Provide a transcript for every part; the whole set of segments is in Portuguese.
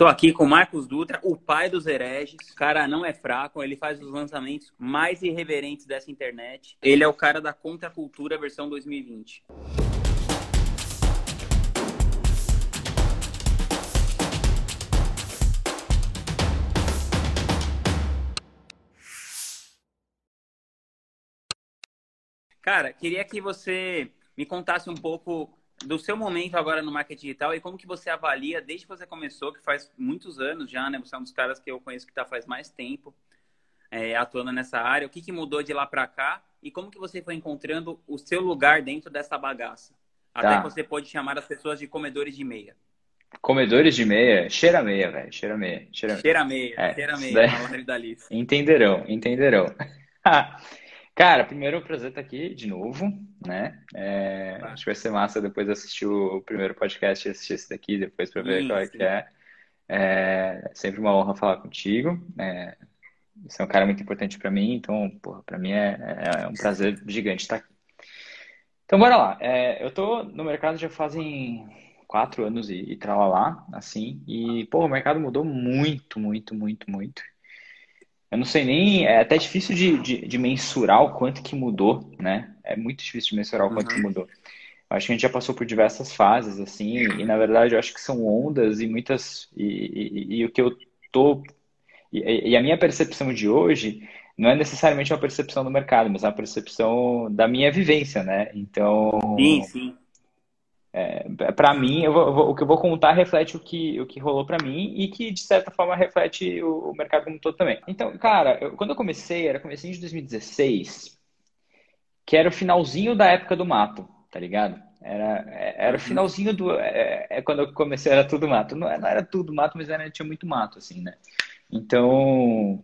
Tô aqui com Marcos Dutra, o pai dos hereges. O cara não é fraco, ele faz os lançamentos mais irreverentes dessa internet. Ele é o cara da Contracultura versão 2020. Cara, queria que você me contasse um pouco do seu momento agora no marketing digital e como que você avalia desde que você começou, que faz muitos anos já, né? Você é um dos caras que eu conheço que está faz mais tempo é, atuando nessa área. O que, que mudou de lá para cá e como que você foi encontrando o seu lugar dentro dessa bagaça? Até tá. que você pode chamar as pessoas de comedores de meia. Comedores de meia, cheira meia, velho, cheira meia. Cheira, cheira meia, é, cheira meia, lista. Entenderão, entenderão. Cara, primeiro é um prazer estar aqui de novo, né? É, tá. Acho que vai ser massa depois assistir o primeiro podcast e assistir esse daqui depois para ver sim, qual é que é. É sempre uma honra falar contigo. É, você é um cara muito importante para mim, então, porra, para mim é, é, um prazer gigante estar aqui. Então, bora lá. É, eu tô no mercado já fazem quatro anos e, e tralalá, assim, e, pô, o mercado mudou muito, muito, muito, muito. Eu não sei nem, é até difícil de, de, de, mensurar o quanto que mudou, né? É muito difícil de mensurar o quanto uhum. que mudou. Eu acho que a gente já passou por diversas fases, assim, e na verdade eu acho que são ondas e muitas. E, e, e o que eu tô. E, e, a minha percepção de hoje não é necessariamente uma percepção do mercado, mas é uma percepção da minha vivência, né? Então. Sim, sim. É, para mim, eu vou, vou, o que eu vou contar reflete o que, o que rolou para mim e que, de certa forma, reflete o, o mercado como um todo também. Então, cara, eu, quando eu comecei, era comecinho de 2016, que era o finalzinho da época do mato, tá ligado? Era, era o uhum. finalzinho do. É, é, quando eu comecei, era tudo mato. Não, não era tudo mato, mas era, tinha muito mato, assim, né? Então,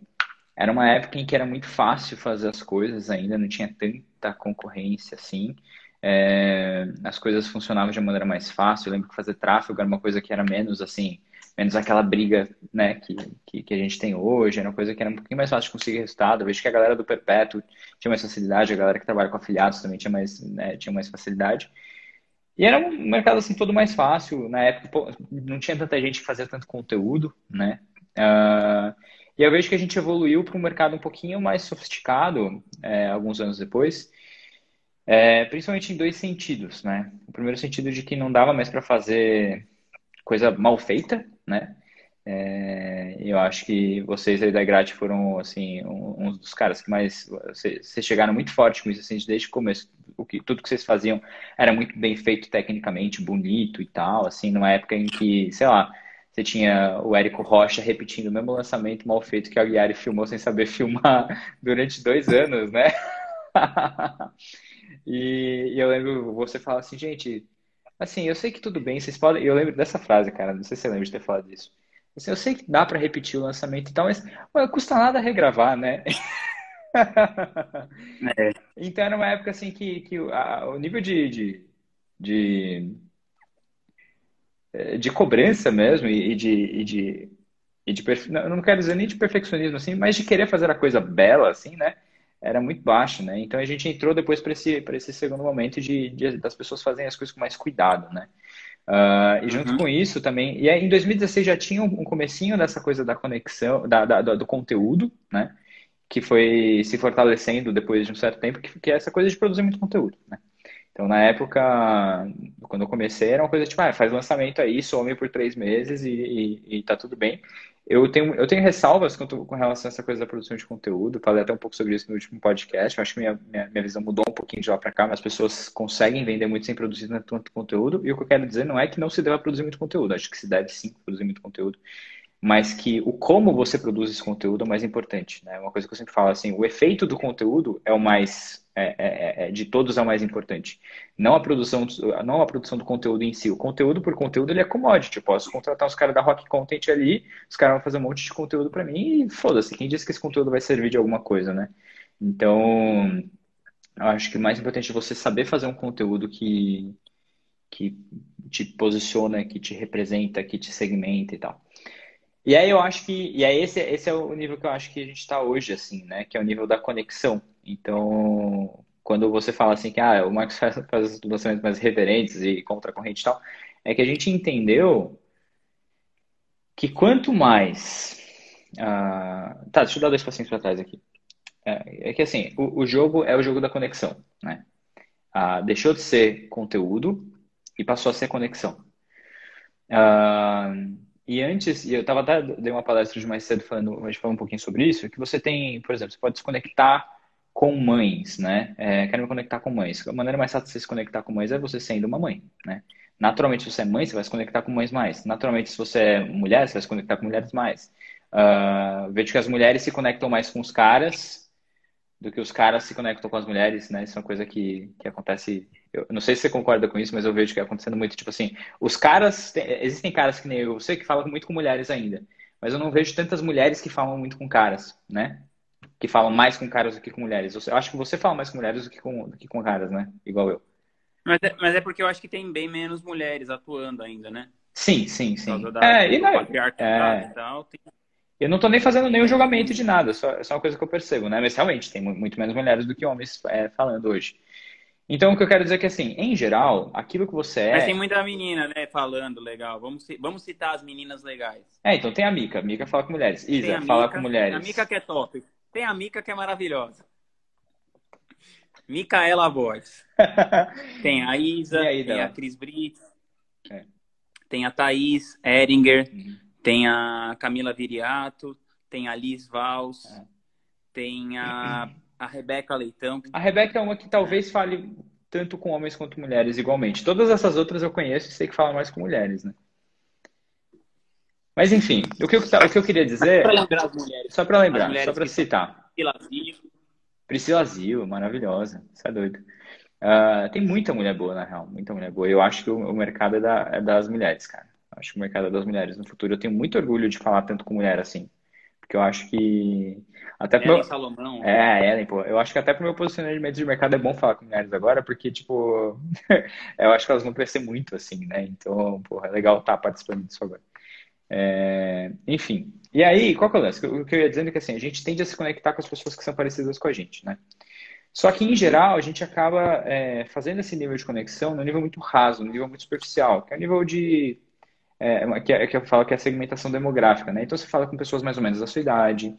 era uma época em que era muito fácil fazer as coisas ainda, não tinha tanta concorrência assim é, as coisas funcionavam de uma maneira mais fácil. Eu lembro que fazer tráfego era uma coisa que era menos assim, menos aquela briga né, que, que, que, a gente tem hoje, era uma coisa que era um pouquinho mais fácil de conseguir resultado. Eu vejo que a galera do Perpétuo tinha mais facilidade, a galera que trabalha com afiliados também tinha mais, né, tinha mais facilidade. E era um mercado assim todo mais fácil. Na época pô, não tinha tanta gente que fazia tanto conteúdo, né? Uh, e eu vejo que a gente evoluiu para um mercado um pouquinho mais sofisticado é, alguns anos depois. É, principalmente em dois sentidos, né? O primeiro sentido de que não dava mais para fazer coisa mal feita, né? É, eu acho que vocês aí da Grade foram, assim, um, um dos caras que mais... Vocês chegaram muito forte com isso, assim, desde o começo. O que, tudo que vocês faziam era muito bem feito tecnicamente, bonito e tal, assim, numa época em que, sei lá, você tinha o Érico Rocha repetindo o mesmo lançamento mal feito que a Guiari filmou sem saber filmar durante dois anos, né? E, e eu lembro você falar assim, gente, assim, eu sei que tudo bem, vocês podem. Eu lembro dessa frase, cara, não sei se você lembra de ter falado isso. Assim, eu sei que dá para repetir o lançamento e tal, mas não custa nada regravar, né? É. Então era uma época assim que, que a, o nível de, de, de, de cobrança mesmo e, de, e de, e de não quero dizer nem de perfeccionismo assim, mas de querer fazer a coisa bela assim, né? Era muito baixo, né? Então a gente entrou depois para esse, esse segundo momento de, de, das pessoas fazerem as coisas com mais cuidado, né? Uh, e junto uhum. com isso também, e aí, em 2016 já tinha um comecinho dessa coisa da conexão, da, da, do conteúdo, né? Que foi se fortalecendo depois de um certo tempo, que, que é essa coisa de produzir muito conteúdo, né? Então, na época, quando eu comecei, era uma coisa tipo, ah, faz lançamento aí, some por três meses e, e, e tá tudo bem. Eu tenho, eu tenho ressalvas com, com relação a essa coisa da produção de conteúdo. Falei até um pouco sobre isso no último podcast. Eu acho que minha, minha, minha visão mudou um pouquinho de lá para cá, mas as pessoas conseguem vender muito sem produzir tanto conteúdo. E o que eu quero dizer não é que não se deva produzir muito conteúdo. Acho que se deve sim produzir muito conteúdo. Mas que o como você produz esse conteúdo é o mais importante. Né? Uma coisa que eu sempre falo assim: o efeito do conteúdo é o mais é, é, é, é, de todos é o mais importante. Não a produção, não a produção do conteúdo em si. O conteúdo por conteúdo ele é commodity. Eu posso contratar os caras da Rock Content ali, os caras vão fazer um monte de conteúdo para mim e foda-se. Quem disse que esse conteúdo vai servir de alguma coisa, né? Então, eu acho que o mais importante é você saber fazer um conteúdo que, que te posiciona, que te representa, que te segmenta e tal. E aí eu acho que, e aí esse, esse é o nível que eu acho que a gente está hoje, assim, né? Que é o nível da conexão. Então, quando você fala assim que ah, o Marcos faz, faz lançamentos mais reverentes e contra a corrente e tal, é que a gente entendeu que quanto mais. Uh, tá, deixa eu dar dois passinhos para trás aqui. É, é, que assim, o, o, jogo é o jogo da conexão, né? Uh, deixou de ser conteúdo e passou a ser conexão. Uh, e antes, eu estava até dei uma palestra de mais cedo falando, a gente falou um pouquinho sobre isso, que você tem, por exemplo, você pode se conectar com mães, né? É, quero me conectar com mães. A maneira mais fácil de você se conectar com mães é você sendo uma mãe, né? Naturalmente, se você é mãe, você vai se conectar com mães mais. Naturalmente, se você é mulher, você vai se conectar com mulheres mais. Uh, vejo que as mulheres se conectam mais com os caras do que os caras se conectam com as mulheres, né? Isso é uma coisa que, que acontece. Eu não sei se você concorda com isso, mas eu vejo que é acontecendo muito. Tipo assim, os caras. Existem caras que nem eu, você que falam muito com mulheres ainda. Mas eu não vejo tantas mulheres que falam muito com caras, né? Que falam mais com caras do que com mulheres. Eu acho que você fala mais com mulheres do que com, do que com caras, né? Igual eu. Mas é, mas é porque eu acho que tem bem menos mulheres atuando ainda, né? Sim, sim, sim. Da, é, e não, é, e tal, tem... Eu não tô nem fazendo nenhum julgamento de nada, só, é só uma coisa que eu percebo, né? Mas realmente tem muito menos mulheres do que homens é, falando hoje. Então, o que eu quero dizer é que, assim, em geral, aquilo que você é. Mas tem muita menina, né, falando legal. Vamos, vamos citar as meninas legais. É, então tem a Mica. Mica fala com mulheres. Isa fala com mulheres. A Mica que é top. Tem a Mica que é maravilhosa. Micaela Borges. tem a Isa, aí, tem a Cris Brits, é. tem a Thaís Eringer, uhum. tem a Camila Viriato, tem a Liz Vals, é. tem a, a Rebeca Leitão. A Rebeca é uma que talvez fale tanto com homens quanto mulheres igualmente. Todas essas outras eu conheço e sei que falam mais com mulheres, né? Mas enfim, o que eu, o que eu queria dizer. Só para lembrar as mulheres. Só para lembrar, só para citar. Priscila Priscila Zil, maravilhosa, você é doido. Uh, tem muita mulher boa, na real, muita mulher boa. Eu acho que o, o mercado é, da, é, das mulheres, cara. acho que o mercado é das mulheres. No futuro eu tenho muito orgulho de falar tanto com mulher assim. Porque eu acho que. Até pro meu... Salomão. É, Ellen, pô. Eu acho que até pro meu posicionamento de mercado é bom falar com mulheres agora, porque, tipo, eu acho que elas vão crescer muito, assim, né? Então, pô, é legal estar participando disso agora. É... Enfim, e aí, qual que é o lance? O que eu ia dizendo é que assim, a gente tende a se conectar com as pessoas que são parecidas com a gente, né? Só que, em geral, a gente acaba é, fazendo esse nível de conexão num nível muito raso, num nível muito superficial, que é o nível de. É, que, é, que eu falo que é a segmentação demográfica, né? Então, você fala com pessoas mais ou menos da sua idade,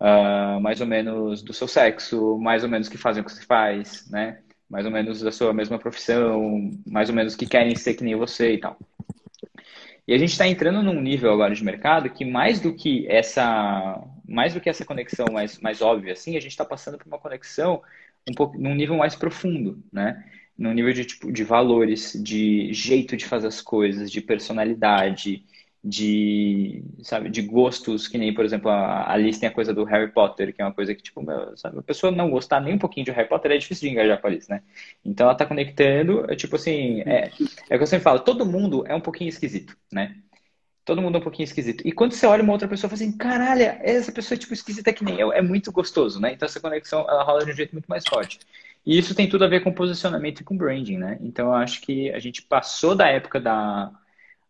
uh, mais ou menos do seu sexo, mais ou menos que fazem o que você faz, né? Mais ou menos da sua mesma profissão, mais ou menos que querem ser que nem você e tal. E a gente está entrando num nível agora de mercado que mais do que essa, mais do que essa conexão mais, mais óbvia, assim, a gente está passando por uma conexão um pouco num nível mais profundo, né? Num nível de tipo de valores, de jeito de fazer as coisas, de personalidade, de, sabe, de gostos, que nem, por exemplo, a Alice tem a coisa do Harry Potter, que é uma coisa que, tipo, sabe, a pessoa não gostar nem um pouquinho de Harry Potter é difícil de engajar com a Alice, né? Então ela tá conectando, é, tipo assim, é, é o que eu sempre falo, todo mundo é um pouquinho esquisito, né? Todo mundo é um pouquinho esquisito. E quando você olha uma outra pessoa, fala assim, caralho, essa pessoa é tipo esquisita que nem eu, é muito gostoso, né? Então essa conexão, ela rola de um jeito muito mais forte. E isso tem tudo a ver com posicionamento e com branding, né? Então eu acho que a gente passou da época da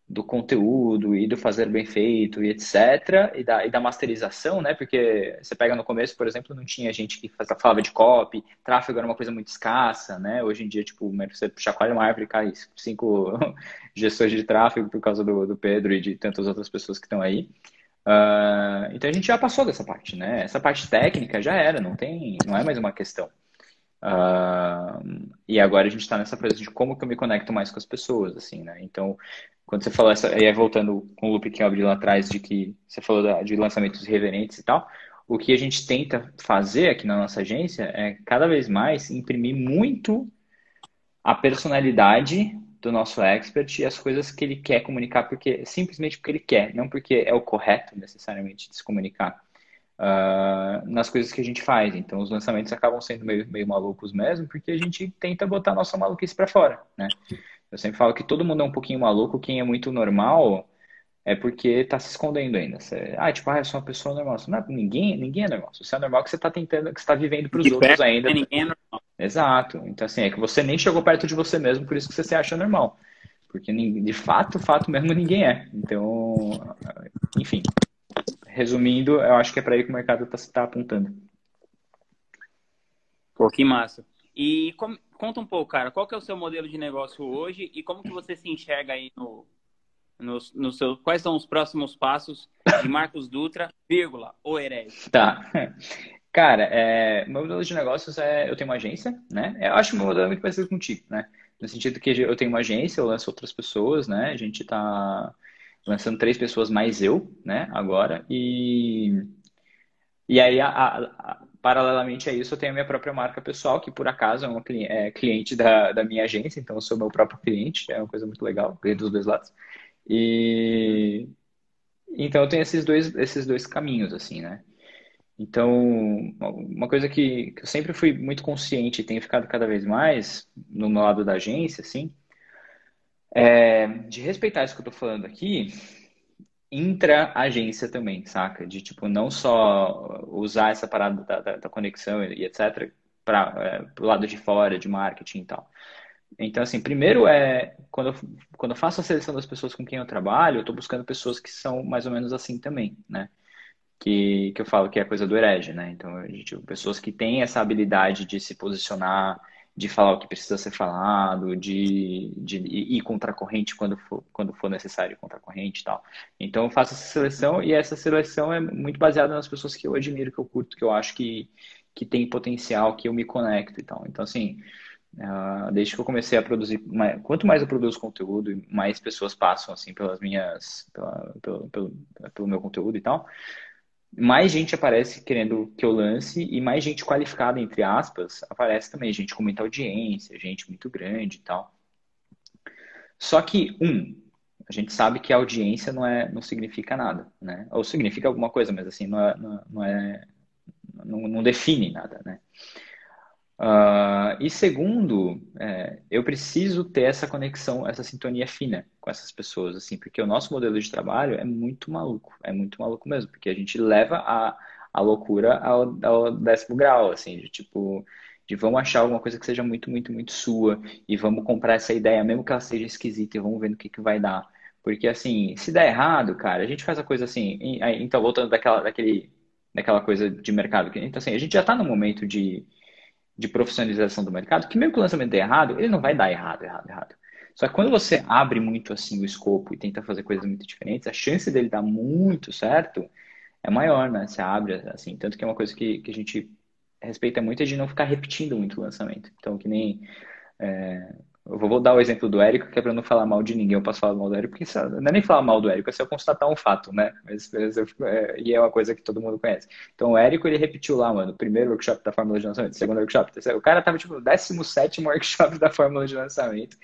do conteúdo e do fazer bem feito e etc. E da, e da masterização, né? Porque você pega no começo, por exemplo, não tinha gente que falava de copy, tráfego era uma coisa muito escassa, né? Hoje em dia, tipo, você chacoalha uma árvore e cai cinco gestores de tráfego por causa do, do Pedro e de tantas outras pessoas que estão aí. Uh, então a gente já passou dessa parte, né? Essa parte técnica já era, não tem, não é mais uma questão. Uh, e agora a gente está nessa coisa de como que eu me conecto mais com as pessoas, assim, né? Então, quando você falou essa, aí voltando com o loop que eu abri lá atrás de que você falou da, de lançamentos reverentes e tal, o que a gente tenta fazer aqui na nossa agência é cada vez mais imprimir muito a personalidade do nosso expert e as coisas que ele quer comunicar porque simplesmente porque ele quer, não porque é o correto necessariamente de se comunicar uh, nas coisas que a gente faz. Então os lançamentos acabam sendo meio, meio malucos mesmo porque a gente tenta botar a nossa maluquice para fora, né? Eu sempre falo que todo mundo é um pouquinho maluco, quem é muito normal é porque tá se escondendo ainda. Você, ah, tipo, ah, eu sou uma pessoa normal. Não, é, ninguém, ninguém é normal. Você é normal que você tá tentando, que você tá vivendo pros de outros ainda. Ninguém é normal. Exato. Então, assim, é que você nem chegou perto de você mesmo, por isso que você se acha normal. Porque, de fato, fato mesmo, ninguém é. Então, enfim. Resumindo, eu acho que é para aí que o mercado tá, tá apontando. Pô, que massa. E conta um pouco, cara, qual que é o seu modelo de negócio hoje e como que você se enxerga aí no, no, no seu, quais são os próximos passos de Marcos Dutra, vírgula, o herege? Tá. Cara, é, meu modelo de negócios é, eu tenho uma agência, né? Eu acho que o meu modelo é muito parecido contigo, né? No sentido que eu tenho uma agência, eu lanço outras pessoas, né? A gente tá lançando três pessoas mais eu, né? Agora, e, e aí, a, a, a, paralelamente a isso, eu tenho a minha própria marca pessoal, que por acaso é uma é, cliente da, da minha agência, então eu sou meu próprio cliente, é uma coisa muito legal, ganho dos dois lados. E então eu tenho esses dois, esses dois caminhos, assim, né? Então, uma coisa que, que eu sempre fui muito consciente e tenho ficado cada vez mais no lado da agência, assim, é de respeitar isso que eu tô falando aqui, intra-agência também, saca? De, tipo, não só usar essa parada da, da, da conexão e etc. para é, o lado de fora, de marketing e tal. Então, assim, primeiro é quando eu, quando eu faço a seleção das pessoas com quem eu trabalho, eu estou buscando pessoas que são mais ou menos assim também, né? Que, que eu falo que é coisa do herege, né? Então, gente, pessoas que têm essa habilidade de se posicionar, de falar o que precisa ser falado, de, de ir contra a corrente quando for, quando for necessário contra a corrente e tal. Então, eu faço essa seleção e essa seleção é muito baseada nas pessoas que eu admiro, que eu curto, que eu acho que, que tem potencial, que eu me conecto e tal. Então, assim, Uh, desde que eu comecei a produzir, quanto mais eu produzo conteúdo mais pessoas passam assim pelas minhas, pela, pelo, pelo, pelo, meu conteúdo e tal, mais gente aparece querendo que eu lance e mais gente qualificada entre aspas aparece também, gente com muita audiência, gente muito grande e tal. Só que um, a gente sabe que a audiência não é, não significa nada, né? Ou significa alguma coisa, mas assim não é, não, é, não, não define nada, né? Uh, e segundo, é, eu preciso ter essa conexão, essa sintonia fina com essas pessoas, assim, porque o nosso modelo de trabalho é muito maluco, é muito maluco mesmo, porque a gente leva a, a loucura ao, ao décimo grau, assim, de tipo, de vamos achar alguma coisa que seja muito, muito, muito sua e vamos comprar essa ideia, mesmo que ela seja esquisita, e vamos ver no que, que vai dar. Porque, assim, se der errado, cara, a gente faz a coisa assim, então, voltando daquela, daquele, daquela coisa de mercado, então, assim, a gente já está no momento de de profissionalização do mercado, que mesmo que o lançamento dê errado, ele não vai dar errado, errado, errado. Só que quando você abre muito assim o escopo e tenta fazer coisas muito diferentes, a chance dele dar muito certo é maior, né? Você abre assim, tanto que é uma coisa que, que a gente respeita muito é de não ficar repetindo muito o lançamento. Então, que nem é, eu vou dar o exemplo do Érico, que é para não falar mal de ninguém, eu posso falar mal do Érico, porque isso, não é nem falar mal do Érico, é só constatar um fato, né? Mas, é, e é uma coisa que todo mundo conhece. Então, o Érico, ele repetiu lá, mano, primeiro workshop da fórmula de lançamento, segundo workshop, terceiro. O cara tava, tipo, no 17 workshop da fórmula de lançamento.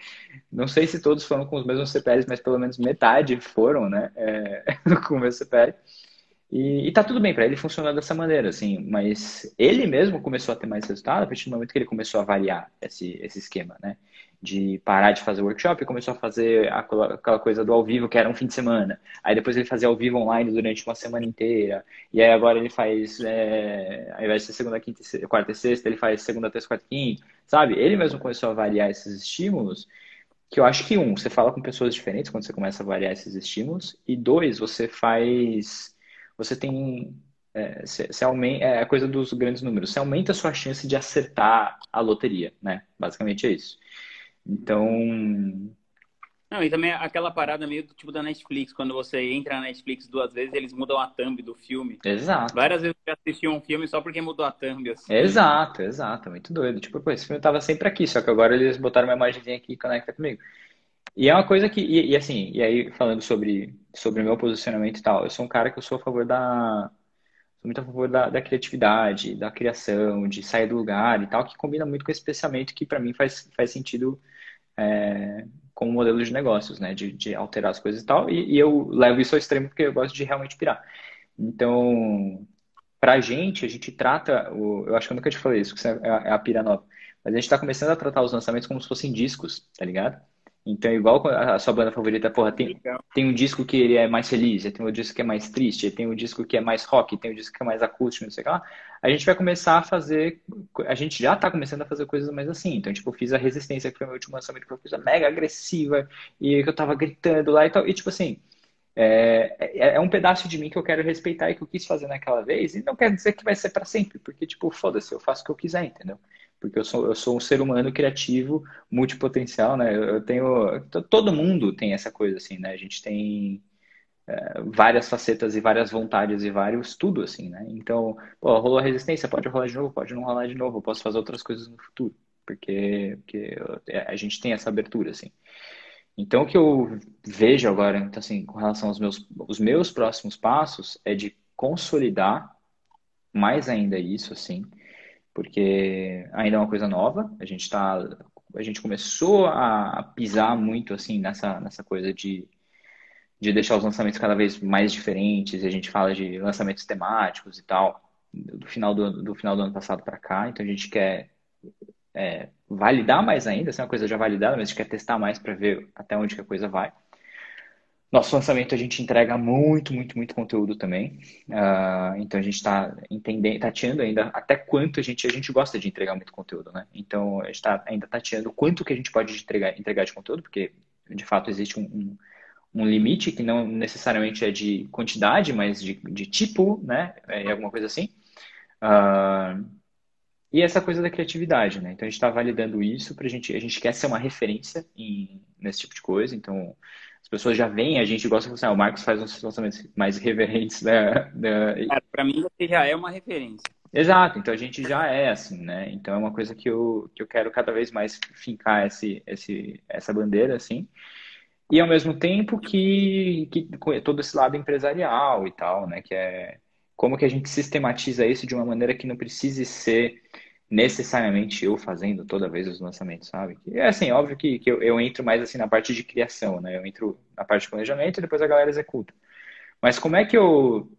Não sei se todos foram com os mesmos CPLs, mas pelo menos metade foram, né? É, com o meu CPL. E, e tá tudo bem para ele funcionar dessa maneira, assim, mas ele mesmo começou a ter mais resultado a partir do momento que ele começou a variar esse, esse esquema, né? De parar de fazer workshop e começou a fazer aquela coisa do ao vivo, que era um fim de semana. Aí depois ele fazia ao vivo online durante uma semana inteira. E aí agora ele faz, é, ao invés de ser segunda, quinta, quarta e sexta, ele faz segunda, terça, quarta e quinta, sabe? Ele mesmo começou a variar esses estímulos que eu acho que um, você fala com pessoas diferentes quando você começa a variar esses estímulos, e dois, você faz você tem. É, você, aumenta, é a coisa dos grandes números. Você aumenta a sua chance de acertar a loteria, né? Basicamente é isso. Então. Não, e também aquela parada meio do tipo da Netflix, quando você entra na Netflix duas vezes, eles mudam a thumb do filme. Exato. Várias vezes eu assisti um filme só porque mudou a thumb. Assim. Exato, exato. Muito doido. Tipo, pô, esse filme tava sempre aqui, só que agora eles botaram uma imagenzinha aqui e conecta comigo. E é uma coisa que, e, e, assim, e aí falando sobre, sobre o meu posicionamento e tal, eu sou um cara que eu sou a favor da, sou muito a favor da, da criatividade, da criação, de sair do lugar e tal, que combina muito com esse pensamento que para mim faz, faz sentido é, como modelo de negócios, né, de, de alterar as coisas e tal, e, e eu levo isso ao extremo porque eu gosto de realmente pirar. Então, pra gente, a gente trata, o, eu acho que eu nunca te falei isso, que é a, é a pira nova, mas a gente está começando a tratar os lançamentos como se fossem discos, tá ligado? Então, igual a sua banda favorita, porra, tem, tem um disco que ele é mais feliz, tem um disco que é mais triste, tem um disco que é mais rock, tem um disco que é mais acústico, não sei o que lá. A gente vai começar a fazer, a gente já tá começando a fazer coisas mais assim. Então, tipo, fiz a Resistência, que foi meu último lançamento, que foi uma coisa mega agressiva, e que eu tava gritando lá e tal. E, tipo assim, é, é, é um pedaço de mim que eu quero respeitar e que eu quis fazer naquela vez, e não quer dizer que vai ser para sempre, porque, tipo, foda-se, eu faço o que eu quiser, entendeu? porque eu sou, eu sou um ser humano criativo, multipotencial, né? Eu tenho. Todo mundo tem essa coisa, assim, né? A gente tem várias facetas e várias vontades e vários tudo, assim, né? Então, pô, rolou resistência, pode rolar de novo, pode não rolar de novo, eu posso fazer outras coisas no futuro, porque, porque a gente tem essa abertura, assim. Então, o que eu vejo agora, então, assim, com relação aos meus, os meus próximos passos, é de consolidar mais ainda isso, assim, porque ainda é uma coisa nova. A gente está, a gente começou a pisar muito assim nessa nessa coisa de de deixar os lançamentos cada vez mais diferentes. A gente fala de lançamentos temáticos e tal do final do, do final do ano passado para cá. Então a gente quer é, validar mais ainda, essa é uma coisa já validada, mas a gente quer testar mais para ver até onde que a coisa vai. Nosso lançamento a gente entrega muito, muito, muito conteúdo também. Uh, então a gente está entendendo, tateando ainda até quanto a gente a gente gosta de entregar muito conteúdo, né? Então a gente está ainda tateando quanto que a gente pode entregar, entregar de conteúdo, porque de fato existe um, um, um, limite que não necessariamente é de quantidade, mas de, de tipo, né? É alguma coisa assim. Uh, e essa coisa da criatividade, né? Então a gente está validando isso para a gente, a gente quer ser uma referência em, nesse tipo de coisa. Então as pessoas já veem, a gente gosta de assim, ah, o Marcos faz uns lançamentos mais reverentes, né? Cara, para mim você já é uma referência. Exato, então a gente já é assim, né? Então é uma coisa que eu, que eu quero cada vez mais fincar esse, esse, essa bandeira, assim. E ao mesmo tempo que, que todo esse lado empresarial e tal, né? Que é como que a gente sistematiza isso de uma maneira que não precise ser necessariamente eu fazendo toda vez os lançamentos, sabe? É assim, óbvio que, que eu, eu, entro mais assim na parte de criação, né? Eu entro na parte de planejamento e depois a galera executa. Mas como é que eu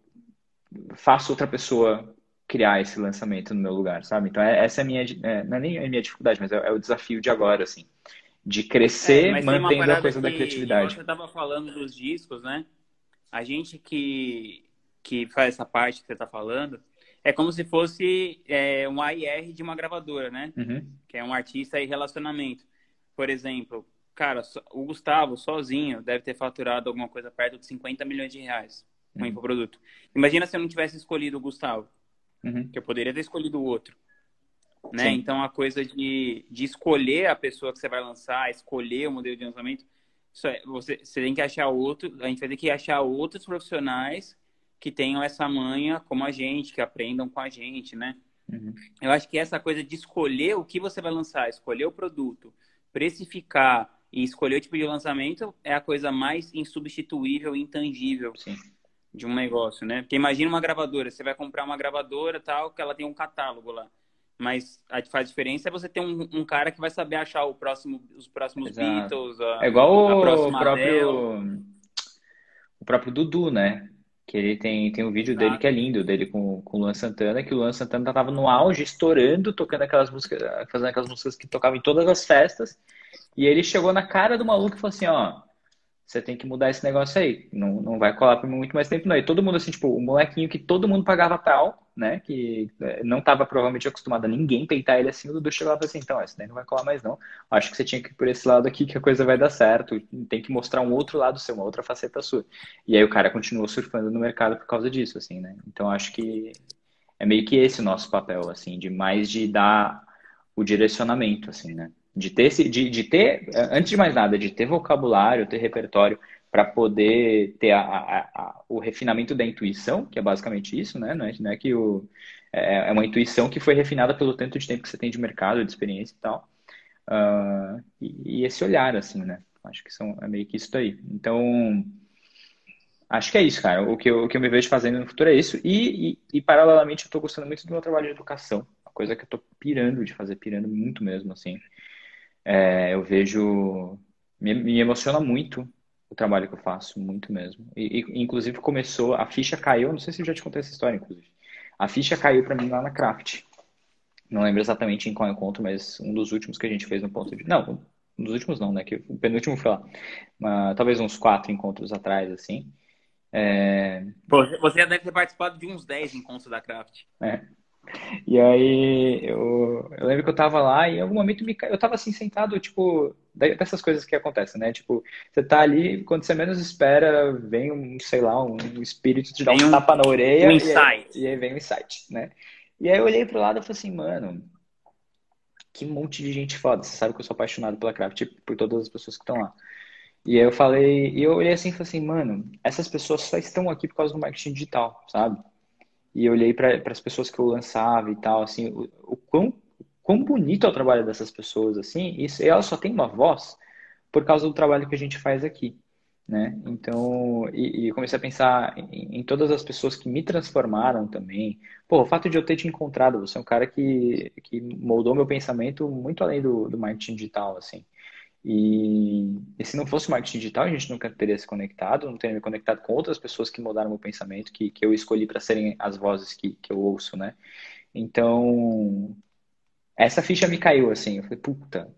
faço outra pessoa criar esse lançamento no meu lugar, sabe? Então é, essa é a minha, é, não é nem a minha dificuldade, mas é, é o desafio de agora, assim, de crescer é, mantendo a coisa que, da criatividade. Você estava falando dos discos, né? A gente que que faz essa parte que você está falando, é como se fosse é, um AIR de uma gravadora, né? Uhum. Que é um artista e relacionamento. Por exemplo, cara, o Gustavo sozinho deve ter faturado alguma coisa perto de 50 milhões de reais com uhum. infoproduto. Imagina se eu não tivesse escolhido o Gustavo, uhum. que eu poderia ter escolhido o outro. Né? Então, a coisa de, de escolher a pessoa que você vai lançar, escolher o modelo de lançamento, é, você, você tem que achar outro, a gente vai ter que achar outros profissionais que tenham essa manha como a gente, que aprendam com a gente, né? Uhum. Eu acho que essa coisa de escolher o que você vai lançar, escolher o produto, precificar e escolher o tipo de lançamento é a coisa mais insubstituível e intangível Sim. de um negócio, né? Porque imagina uma gravadora, você vai comprar uma gravadora tal, que ela tem um catálogo lá. Mas a que faz diferença é você ter um, um, cara que vai saber achar o próximo, os próximos Exato. Beatles. A, é igual o próprio, o próprio Dudu, né? Que ele tem, tem um vídeo dele que é lindo, dele com, com o Luan Santana, que o Luan Santana tava no auge, estourando, tocando aquelas músicas, fazendo aquelas músicas que tocavam em todas as festas. E ele chegou na cara do maluco e falou assim, ó, você tem que mudar esse negócio aí. Não, não vai colar por muito mais tempo, não. E todo mundo, assim, tipo, o molequinho que todo mundo pagava tal, né? Que é, não estava provavelmente acostumado a ninguém peitar ele assim, o Dudu chegou lá e falou assim, então, esse daí não vai colar mais, não. Acho que você tinha que ir por esse lado aqui que a coisa vai dar certo. Tem que mostrar um outro lado seu, uma outra faceta sua. E aí o cara continuou surfando no mercado por causa disso, assim, né? Então acho que é meio que esse o nosso papel, assim, de mais de dar o direcionamento, assim, né? De ter, de, de ter, antes de mais nada, de ter vocabulário, ter repertório para poder ter a, a, a, o refinamento da intuição, que é basicamente isso, né? Não é, não é que o, é, é, uma intuição que foi refinada pelo tanto de tempo que você tem de mercado, de experiência e tal. Uh, e, e, esse olhar, assim, né? Acho que são, é meio que isso daí. Então, acho que é isso, cara. O que eu, o que eu me vejo fazendo no futuro é isso. E, e, e paralelamente, eu estou gostando muito do meu trabalho de educação. Uma coisa que eu estou pirando de fazer, pirando muito mesmo, assim. É, eu vejo. Me, me, emociona muito o trabalho que eu faço, muito mesmo. E, e, inclusive começou, a ficha caiu, não sei se eu já te contei essa história, inclusive. A ficha caiu para mim lá na Craft. Não lembro exatamente em qual encontro, mas um dos últimos que a gente fez no ponto de. Não, um dos últimos não, né? Que o penúltimo foi lá. Uma, talvez uns quatro encontros atrás, assim. É... Pô, você já deve ter participado de uns 10 encontros da Craft. É. E aí eu, eu lembro que eu tava lá e em algum momento me, eu tava assim sentado, tipo, dessas coisas que acontecem, né? Tipo, você tá ali, quando você menos espera, vem um, sei lá, um espírito te dá um, um tapa na orelha. Um insight. E aí, e aí, vem um insight, né? E aí eu olhei pro lado e falei assim, mano, que monte de gente foda. Você sabe que eu sou apaixonado pela Craft por todas as pessoas que estão lá. E aí eu falei, e eu olhei assim e falei assim, mano, essas pessoas só estão aqui por causa do marketing digital, sabe? E olhei para as pessoas que eu lançava e tal, assim, o, o quão, quão bonito é o trabalho dessas pessoas, assim, e elas só têm uma voz por causa do trabalho que a gente faz aqui, né? Então, e, e comecei a pensar em, em, todas as pessoas que me transformaram também. Pô, o fato de eu ter te encontrado, você é um cara que, que moldou meu pensamento muito além do, do marketing digital, assim. E, e, se não fosse marketing digital, a gente nunca teria se conectado, não teria me conectado com outras pessoas que mudaram meu pensamento, que, que eu escolhi para serem as vozes que, que eu ouço, né? Então, essa ficha me caiu, assim. Eu falei, puta,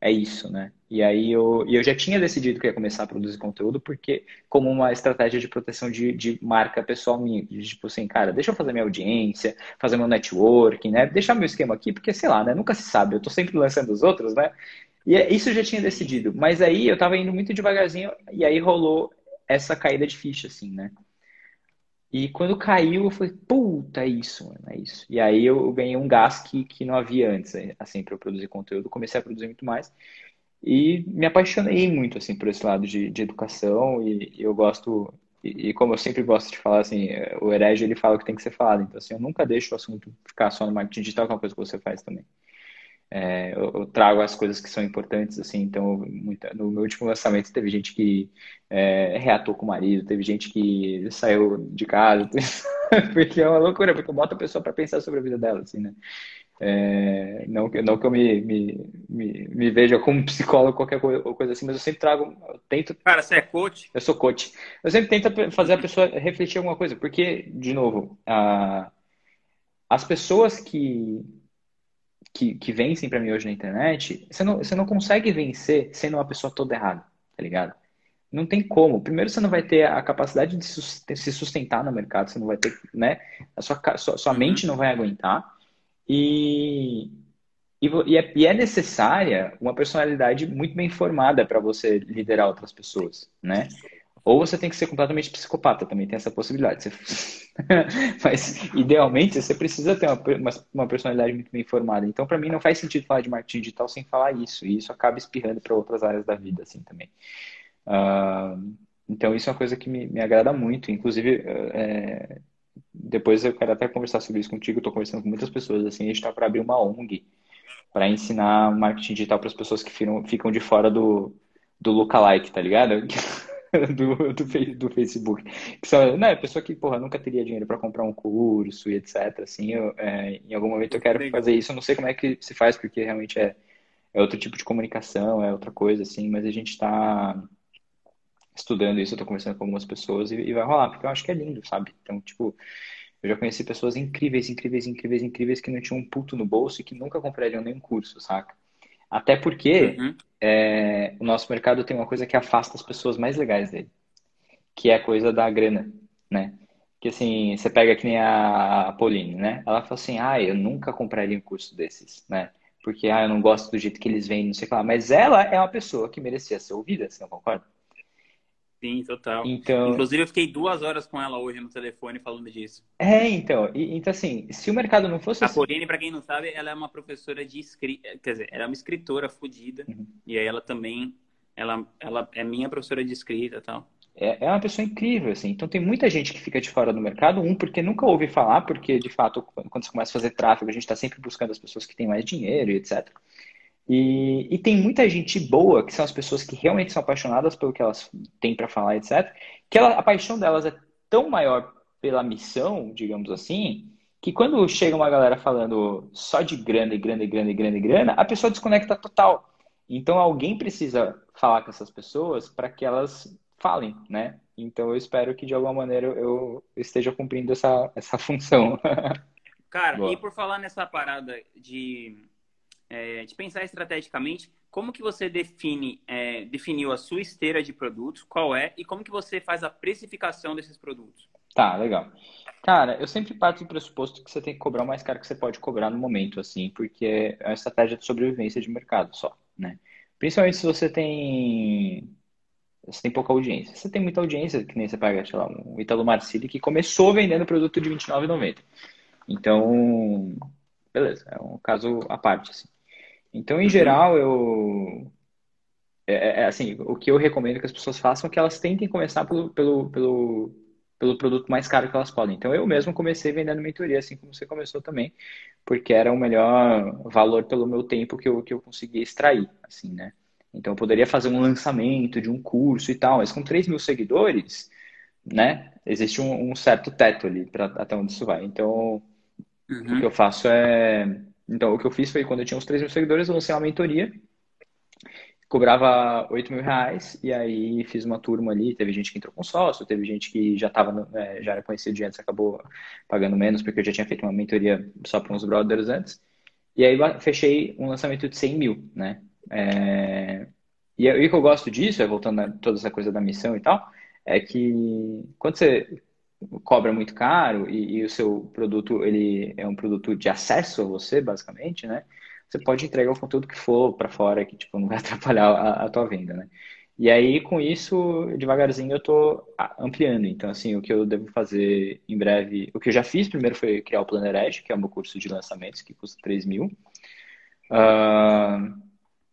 é isso, né? E aí eu, eu já tinha decidido que ia começar a produzir conteúdo, porque, como uma estratégia de proteção de, de marca pessoal minha, de, tipo assim, cara, deixa eu fazer minha audiência, fazer meu networking, né? Deixar meu esquema aqui, porque sei lá, né? Nunca se sabe, eu tô sempre lançando os outros, né? E é, isso eu já tinha decidido. Mas aí eu tava indo muito devagarzinho e aí rolou essa caída de ficha, assim, né? E quando caiu, eu falei, puta, é isso, mano, é isso. E aí eu ganhei um gás que, que não havia antes, assim, para eu produzir conteúdo. Comecei a produzir muito mais. E me apaixonei muito, assim, por esse lado de, de educação. E, e eu gosto, e, e, como eu sempre gosto de falar, assim, o herege, ele fala o que tem que ser falado. Então, assim, eu nunca deixo o assunto ficar só no marketing digital, que é uma coisa que você faz também. É, eu, eu, trago as coisas que são importantes, assim, então, muita, no meu último lançamento teve gente que é, reatou com o marido, teve gente que saiu de casa, porque é uma loucura, porque eu boto a pessoa para pensar sobre a vida dela, assim, né? É, não, não que eu me, me, me, me, veja como psicólogo, qualquer coisa assim, mas eu sempre trago, eu tento... Cara, você é coach? Eu sou coach. Eu sempre tento fazer a pessoa refletir alguma coisa, porque, de novo, a, as pessoas que que, que vencem para mim hoje na internet, você não, você não consegue vencer sendo uma pessoa toda errada, tá ligado? Não tem como. Primeiro, você não vai ter a capacidade de se sustentar no mercado, você não vai ter, né? A sua, sua, sua uhum. mente não vai aguentar. E, e, e, é, e é necessária uma personalidade muito bem formada para você liderar outras pessoas, né? Ou você tem que ser completamente psicopata, também tem essa possibilidade. Mas, idealmente, você precisa ter uma, uma, personalidade muito bem formada. Então, para mim, não faz sentido falar de marketing digital sem falar isso. E isso acaba espirrando para outras áreas da vida, assim, também. Uh, então, isso é uma coisa que me, me agrada muito. Inclusive, é, depois eu quero até conversar sobre isso contigo. Estou conversando com muitas pessoas, assim, a gente está para abrir uma ONG para ensinar marketing digital para as pessoas que ficam, ficam de fora do, do lookalike, tá ligado? do, do, do, Facebook. Que só, né, pessoa que, porra, nunca teria dinheiro para comprar um curso e etc. Assim, eu, é, em algum momento eu quero fazer isso. Eu não sei como é que se faz, porque realmente é, é outro tipo de comunicação, é outra coisa, assim, mas a gente está estudando isso, eu tô conversando com algumas pessoas e, e vai rolar, porque eu acho que é lindo, sabe? Então, tipo, eu já conheci pessoas incríveis, incríveis, incríveis, incríveis que não tinham um puto no bolso e que nunca comprariam nenhum curso, saca? Até porque uhum. é, o nosso mercado tem uma coisa que afasta as pessoas mais legais dele, que é a coisa da grana, né? Que assim, você pega que nem a Pauline, né? Ela fala assim, ah, eu nunca compraria um curso desses, né? Porque, ah, eu não gosto do jeito que eles vendem, não sei o que lá. Mas ela é uma pessoa que merecia ser ouvida, você não concorda? Sim, total. Então, Inclusive, eu fiquei duas horas com ela hoje no telefone falando disso. É, então. E, então, assim, se o mercado não fosse. A assim... Pauline, para quem não sabe, ela é uma professora de escrita. Quer dizer, ela é uma escritora fodida. Uhum. E aí ela também. Ela, ela é minha professora de escrita e tal. É, é uma pessoa incrível, assim. Então, tem muita gente que fica de fora do mercado. Um, porque nunca ouve falar, porque, de fato, quando você começa a fazer tráfego, a gente está sempre buscando as pessoas que têm mais dinheiro e etc. E, e, tem muita gente boa, que são as pessoas que realmente são apaixonadas pelo que elas têm para falar, etc. Que ela, a paixão delas é tão maior pela missão, digamos assim, que quando chega uma galera falando só de grana e grana e grana e grana e grana, a pessoa desconecta total. Então alguém precisa falar com essas pessoas para que elas falem, né? Então eu espero que de alguma maneira eu esteja cumprindo essa, essa função. Cara, Boa. e por falar nessa parada de é, de pensar estrategicamente, como que você define, é, definiu a sua esteira de produtos, qual é, e como que você faz a precificação desses produtos? Tá, legal. Cara, eu sempre parto do pressuposto que você tem que cobrar o mais caro que você pode cobrar no momento, assim, porque é uma estratégia de sobrevivência de mercado só, né? Principalmente se você tem você tem pouca audiência. Você tem muita audiência, que nem você paga, sei lá, um Italo Marcilli que começou vendendo produto de R$29,90. Então, beleza, é um caso à parte, assim. Então, em geral, eu. É, é, é, assim, o que eu recomendo que as pessoas façam é que elas tentem começar pelo, pelo, pelo, pelo produto mais caro que elas podem. Então, eu mesmo comecei vendendo mentoria, assim como você começou também, porque era o melhor valor pelo meu tempo que eu, que eu conseguia extrair, assim, né? Então, eu poderia fazer um lançamento de um curso e tal, mas com 3 mil seguidores, né? Existe um, um certo teto ali para até onde isso vai. Então, uhum. o que eu faço é. Então, o que eu fiz foi quando eu tinha uns 3 mil seguidores, eu lancei uma mentoria, cobrava 8 mil reais, e aí fiz uma turma ali. Teve gente que entrou com sócio, teve gente que já tava, é, já era conhecido de antes, acabou pagando menos, porque eu já tinha feito uma mentoria só para uns brothers antes. E aí fechei um lançamento de 100 mil, né? É... E, o que eu gosto disso, é voltando a toda essa coisa da missão e tal, é que quando você cobra muito caro e, e, o seu produto ele é um produto de acesso a você, basicamente, né? Você pode entregar o conteúdo que for para fora, que tipo, não vai atrapalhar a, a tua venda, né? E aí, com isso, devagarzinho eu estou ampliando. Então, assim, o que eu devo fazer em breve... O que eu já fiz primeiro foi criar o Planner Edge, que é o meu curso de lançamentos, que custa 3 mil. Uh,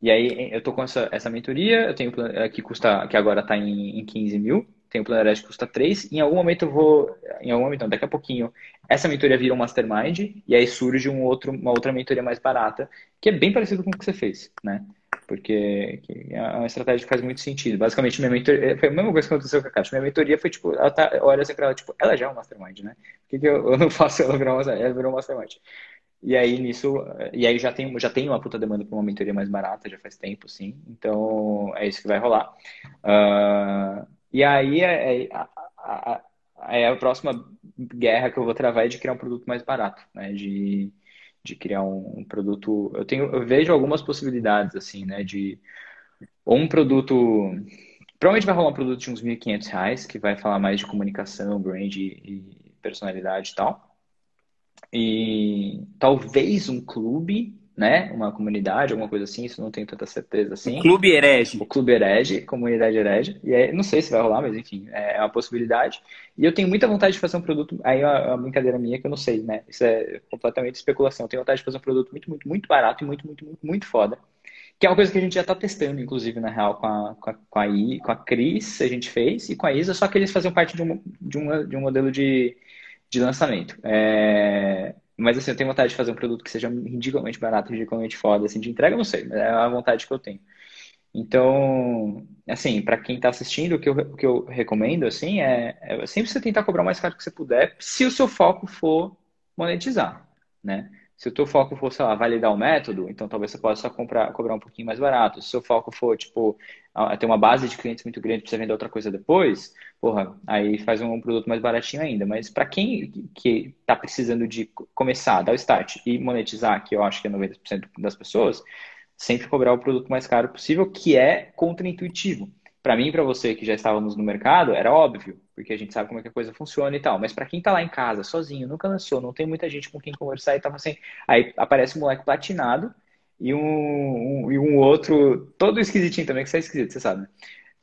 e aí, eu estou com essa, essa mentoria, eu tenho que custa, que agora está em, em 15 mil tem o Planner que custa 3. Em algum momento eu vou. Em algum momento, não, daqui a pouquinho, essa mentoria vira um mastermind e aí surge um outro, uma outra mentoria mais barata, que é bem parecido com o que você fez, né? Porque é uma estratégia que faz muito sentido. Basicamente, minha mentoria. Foi a mesma coisa que aconteceu com a Caixa. Minha mentoria foi tipo, ela tá, olha assim pra ela, tipo, ela já é um mastermind, né? Por que, que eu, eu, não faço ela virar uma mastermind? Ela virou um mastermind. E aí nisso, e aí já tem, já tem uma puta demanda para uma mentoria mais barata, já faz tempo, sim. Então é isso que vai rolar. Uh, e aí é, é, a, é a próxima guerra que eu vou travar é de criar um produto mais barato, né? De, de criar um, um produto. Eu tenho, eu vejo algumas possibilidades assim, né? De ou um produto Provavelmente vai rolar um produto de uns 1.500 reais, que vai falar mais de comunicação, brand e personalidade e tal. E talvez um clube né? Uma comunidade, alguma coisa assim, isso não tenho tanta certeza assim. O Clube Herege. O Clube Herege, Comunidade Herege. E aí, não sei se vai rolar, mas enfim, é uma possibilidade. E eu tenho muita vontade de fazer um produto, aí é uma brincadeira minha que eu não sei, né? Isso é completamente especulação. Eu tenho vontade de fazer um produto muito, muito, muito barato e muito, muito, muito, muito foda. Que é uma coisa que a gente já está testando, inclusive, na real, com a, com a, com a, I, com a Cris, a gente fez, e com a Isa, só que eles faziam parte de um, de uma, de um modelo de, de lançamento. É... Mas assim, eu tenho vontade de fazer um produto que seja ridiculamente barato, ridiculamente foda, assim, de entrega, não sei, mas é a vontade que eu tenho. Então, assim, para quem está assistindo, o que, eu, o que eu recomendo, assim, é, é sempre você tentar cobrar o mais caro que você puder, se o seu foco for monetizar, né? Se o teu foco for, sei lá, validar o método, então talvez você possa comprar, cobrar um pouquinho mais barato. Se o seu foco for, tipo, ter uma base de clientes muito grande para você vender outra coisa depois, porra, aí faz um produto mais baratinho ainda. Mas para quem que está precisando de começar, dar o start e monetizar, que eu acho que é 90% das pessoas, sempre cobrar o produto mais caro possível, que é contraintuitivo para mim e para você que já estávamos no mercado, era óbvio, porque a gente sabe como é que a coisa funciona e tal. Mas para quem está lá em casa, sozinho, nunca lançou, não tem muita gente com quem conversar e tava assim. Aí aparece um moleque platinado e um, um, e um outro, todo esquisitinho também, que você é esquisito, você sabe.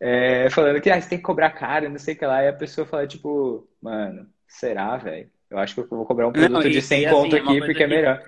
É, falando que ah, você tem que cobrar caro, não sei o que lá. E a pessoa fala, tipo, mano, será, velho? Eu acho que eu vou cobrar um produto não, de 100 assim, conto aqui, porque é que, é melhor.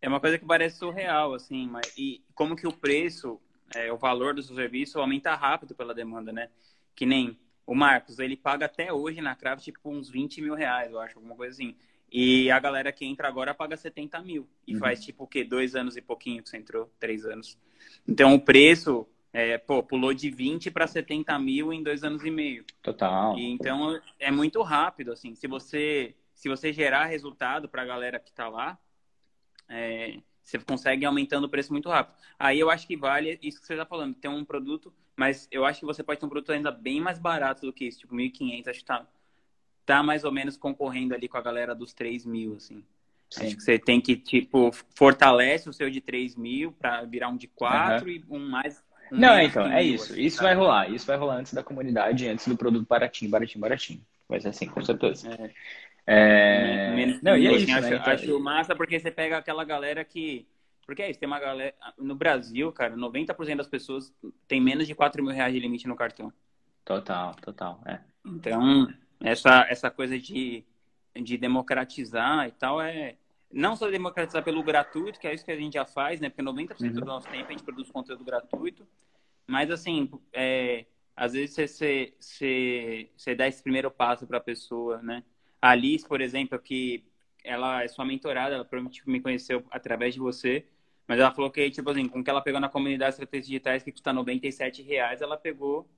É uma coisa que parece surreal, assim, mas e como que o preço é, o valor do seu serviço aumenta rápido pela demanda, né? Que nem o Marcos, ele paga até hoje na Craft tipo uns 20 mil reais, eu acho, alguma coisa assim. E a galera que entra agora paga 70 mil. E uhum. faz tipo o quê? Dois anos e pouquinho que você entrou? Três anos. Então o preço é, pô, pulou de 20 para 70 mil em dois anos e meio. Total. E, então é muito rápido, assim. Se você, se você gerar resultado para a galera que está lá, é, você consegue aumentando o preço muito rápido. Aí eu acho que vale isso que você está falando, ter um produto, mas eu acho que você pode ter um produto ainda bem mais barato do que isso, tipo 1.500, acho que tá, tá mais ou menos concorrendo ali com a galera dos 3 mil, assim. Sim. Acho que você tem que, tipo, fortalece o seu de 3 mil para virar um de 4 uhum. e um mais. Um Não, então, é isso. Assim, isso vai rolar. Isso vai rolar antes da comunidade, antes do produto baratinho, baratinho, baratinho. Vai ser assim, com certeza. É. É... Menos, não, e é isso, assim, né? acho, então... acho massa porque você pega aquela galera que. Porque é isso, tem uma galera. No Brasil, cara, 90% das pessoas tem menos de 4 mil reais de limite no cartão. Total, total. É. Então, essa, essa coisa de, de democratizar e tal é. não só democratizar pelo gratuito, que é isso que a gente já faz, né? Porque 90% Uhum. do nosso tempo a gente produz conteúdo gratuito. Mas, assim, é, às vezes você, você, você, você dá esse primeiro passo para a pessoa, né? A Alice, por exemplo, que ela é sua mentorada, ela provavelmente me conheceu através de você, mas ela falou que, tipo assim, com o que ela pegou na comunidade de estratégias digitais, que custa 97 reais, ela pegou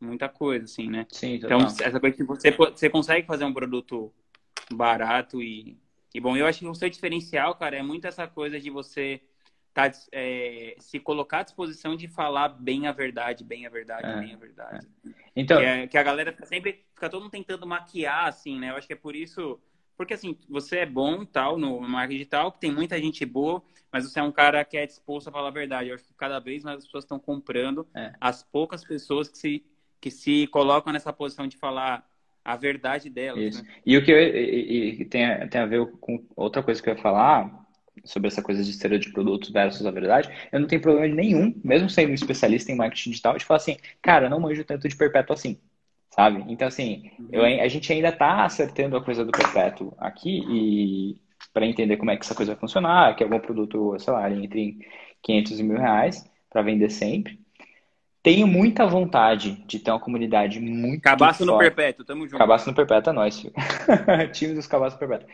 muita coisa, assim, né? Sim, Então, total. essa coisa que você, você consegue fazer um produto barato e, e bom. Eu acho que o seu diferencial, cara, é muito essa coisa de você tá, é, se colocar à disposição de falar bem a verdade, bem a verdade, É, bem a verdade. Então, Que, é- que a galera fica sempre, fica todo mundo tentando maquiar, assim, né? Eu acho que é por isso, porque assim, você é bom, tal, no marketing digital, tem muita gente boa, mas você é um cara que é disposto a falar a verdade. Eu acho que cada vez mais as pessoas estão comprando É. as poucas pessoas que se, que se colocam nessa posição de falar a verdade delas, Isso. né? E o que eu, e, e tem, tem a ver com outra coisa que eu ia falar sobre essa coisa de estereótipo de produto versus a verdade, eu não tenho problema nenhum, mesmo sendo um especialista em marketing digital, de falar assim, cara, eu não manjo tanto de perpétuo assim, sabe? Então, assim, eu, a gente ainda tá acertando a coisa do perpétuo aqui e para entender como é que essa coisa vai funcionar, que algum produto, sei lá, entre 500 e mil reais para vender sempre. Tenho muita vontade de ter uma comunidade muito Cabaço no forte. perpétuo, tamo junto. Cabaço no Perpétua é nós, filho. Time dos Cabaços no Perpétua.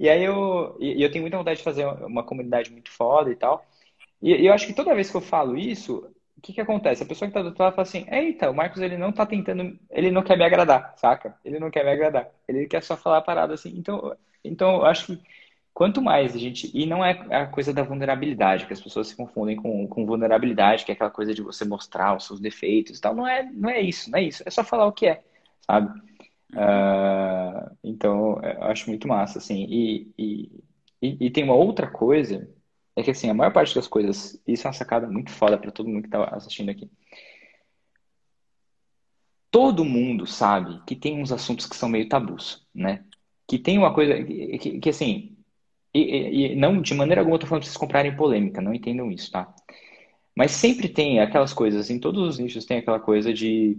E aí eu, e eu tenho muita vontade de fazer uma comunidade muito foda e tal. E, eu acho que toda vez que eu falo isso, o que que acontece? A pessoa que tá do outro lado fala assim, eita, o Marcos ele não tá tentando, ele não quer me agradar, saca? Ele não quer me agradar. Ele quer só falar a parada assim. Então, então eu acho que quanto mais a gente. E não é a coisa da vulnerabilidade, que as pessoas se confundem com, com vulnerabilidade, que é aquela coisa de você mostrar os seus defeitos e tal. Não é, não é isso, não é isso. É só falar o que é, sabe? Ah, então, eu acho muito massa, assim. E, e, e, e tem uma outra coisa, é que assim, a maior parte das coisas, isso é uma sacada muito foda pra todo mundo que tá assistindo aqui. Todo mundo sabe que tem uns assuntos que são meio tabus, né? Que tem uma coisa que, que, que, assim, e- e não de maneira alguma eu tô falando pra vocês comprarem polêmica, não entendam isso, tá? Mas sempre tem aquelas coisas, em todos os nichos tem aquela coisa de.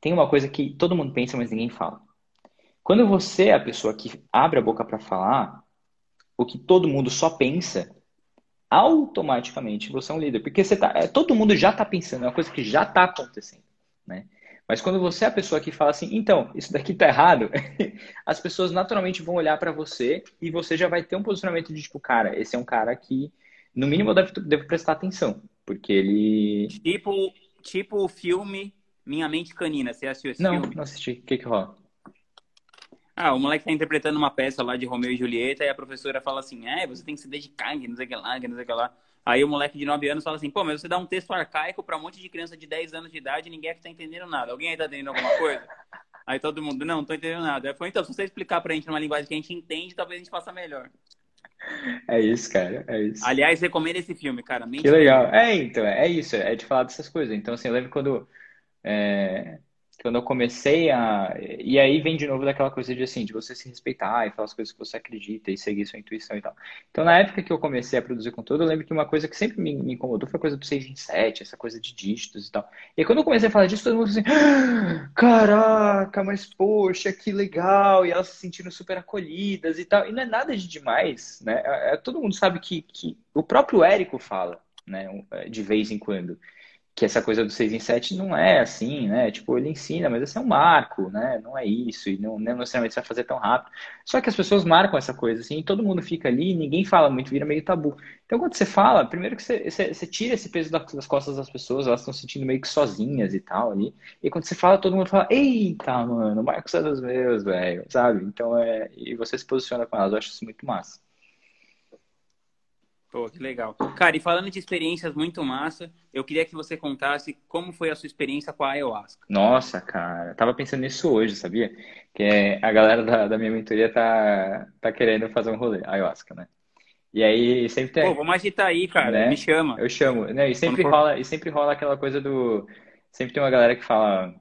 Tem uma coisa que todo mundo pensa, mas ninguém fala. Quando você é a pessoa que abre a boca pra falar, o que todo mundo só pensa, automaticamente você é um líder. Porque você tá, é, todo mundo já tá pensando, é uma coisa que já tá acontecendo, né? Mas quando você é a pessoa que fala assim, então, isso daqui tá errado, as pessoas naturalmente vão olhar pra você e você já vai ter um posicionamento de tipo, cara, esse é um cara que, no mínimo, eu devo prestar atenção. Porque ele. Tipo, tipo o filme Minha Mente Canina. Você assistiu esse Não, filme? não assisti. O que que rola? Ah, o moleque tá interpretando uma peça lá de Romeu e Julieta e a professora fala assim, é, você tem que se dedicar, que não sei o que lá, que não sei o que lá. Aí o moleque de 9 anos fala assim, pô, mas você dá um texto arcaico pra um monte de criança de 10 anos de idade e ninguém é que tá entendendo nada. Alguém aí tá entendendo alguma coisa? Aí todo mundo, não, não tô entendendo nada. Aí foi, então, se você explicar pra gente numa linguagem que a gente entende, talvez a gente faça melhor. É isso, cara. É isso. Aliás, recomendo esse filme, cara. Mente Que legal. É, então, é isso, é de falar dessas coisas. Então, assim, eu lembro quando, é, quando eu comecei a. E aí vem de novo daquela coisa de assim, de você se respeitar e falar as coisas que você acredita e seguir sua intuição e tal. Então, na época que eu comecei a produzir conteúdo, eu lembro que uma coisa que sempre me, me incomodou foi a coisa do 6 em 7, essa coisa de dígitos e tal. E aí, quando eu comecei a falar disso, todo mundo assim, "Ah, caraca, mas poxa, que legal! E elas se sentindo super acolhidas e tal. E não é nada de demais, né? É- é- todo mundo sabe que, que o próprio Érico fala, né, é, de vez em quando que essa coisa do 6 em 7 não é assim, né? Tipo, ele ensina, mas esse é um marco, né? Não é isso, e não, não necessariamente você vai fazer tão rápido. Só que as pessoas marcam essa coisa, assim, todo mundo fica ali, ninguém fala muito, vira meio tabu. Então, quando você fala, primeiro que você, você, você tira esse peso das, das costas das pessoas, elas estão se sentindo meio que sozinhas e tal ali. E quando você fala, todo mundo fala, eita, mano, o Marcos é dos meus, velho, sabe? Então, é. E você se posiciona com elas, eu acho isso muito massa. Pô, que legal. Cara, e falando de experiências muito massa, eu queria que você contasse como foi a sua experiência com a ayahuasca. Nossa, cara, tava pensando nisso hoje, sabia? Que é, a galera da, da minha mentoria tá, tá querendo fazer um rolê, ayahuasca, né? E aí sempre Pô, tem, vamos agitar aí, cara. né? Me chama. Eu chamo, né? E sempre rola, e sempre rola aquela coisa do, sempre tem uma galera que fala,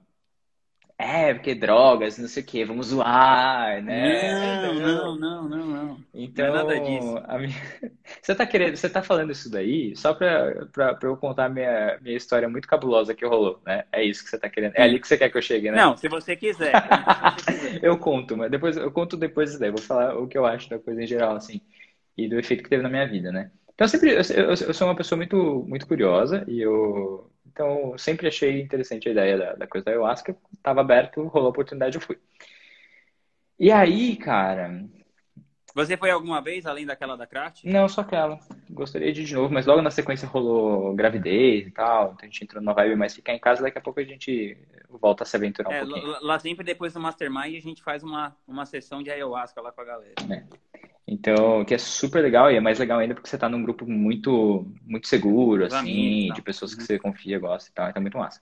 é, porque drogas, não sei o quê, vamos zoar, né? Não, não, não, não, não. Então, não é nada disso. Minha... você tá querendo, você tá falando isso daí só pra, pra, pra eu contar minha, minha história muito cabulosa que rolou, né? É isso que você tá querendo. É ali que você quer que eu chegue, né? Não, se você quiser. Se você quiser. eu conto, mas depois eu conto depois daí. Vou falar o que eu acho da coisa em geral, assim, e do efeito que teve na minha vida, né? Então, eu sempre, eu, eu, eu sou uma pessoa muito, muito curiosa e eu então, sempre achei interessante a ideia da, da coisa da ayahuasca. Estava aberto, rolou a oportunidade, eu fui. E aí, cara. Você foi alguma vez além daquela da Craft? Não, só aquela. Gostaria de ir de novo, mas logo na sequência rolou gravidez e tal. Então a gente entrou numa vibe mais ficar em casa. Daqui a pouco a gente volta a se aventurar um é, pouquinho. Lá sempre depois do Mastermind a gente faz uma, uma sessão de ayahuasca lá com a galera. É. Então, que é super legal e é mais legal ainda porque você está num grupo muito muito seguro, assim, amigos, de pessoas que uhum. você confia, gosta e tal, então é muito massa.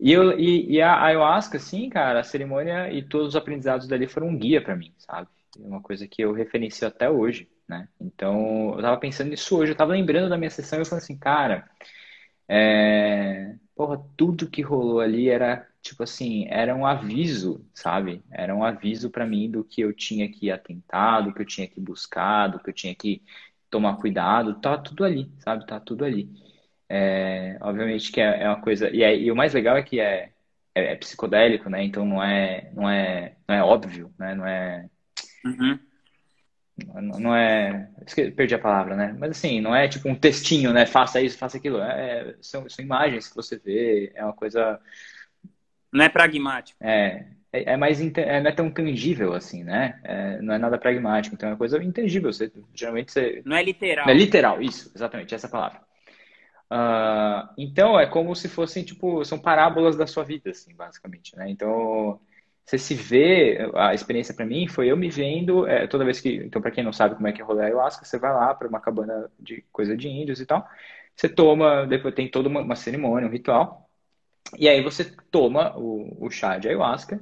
E, eu, e, e, a ayahuasca, assim, cara, a cerimônia e todos os aprendizados dali foram um guia para mim, sabe? É uma coisa que eu referencio até hoje, né? Então, eu tava pensando nisso hoje, eu tava lembrando da minha sessão e eu falei assim, cara, é... porra, tudo que rolou ali era tipo assim, era um aviso, sabe? Era um aviso para mim do que eu tinha que atentar, do que eu tinha que buscar, do que eu tinha que tomar cuidado, tá tudo ali, sabe? Tá tudo ali. É, obviamente que é, é uma coisa e, é, e, o mais legal é que é, é, é, psicodélico, né? Então não é não é não é óbvio, né? Não é uhum. Não é perdi a palavra, né? Mas assim não é tipo um textinho, né? Faça isso, faça aquilo. É, são, são imagens que você vê, é uma coisa não é pragmático. É, é, é mais é, não é tão tangível assim, né? É, não é nada pragmático, então é uma coisa intangível. Você, geralmente você. Não é literal. Não é literal, isso, exatamente, essa palavra. Uh, então é como se fossem, tipo, são parábolas da sua vida, assim, basicamente, né? Então você se vê, a experiência para mim foi eu me vendo, é, toda vez que, então para quem não sabe como é que é ayahuasca, você vai lá para uma cabana de coisa de índios e tal, você toma, depois tem toda uma, uma cerimônia, um ritual, e aí você toma o, o chá de ayahuasca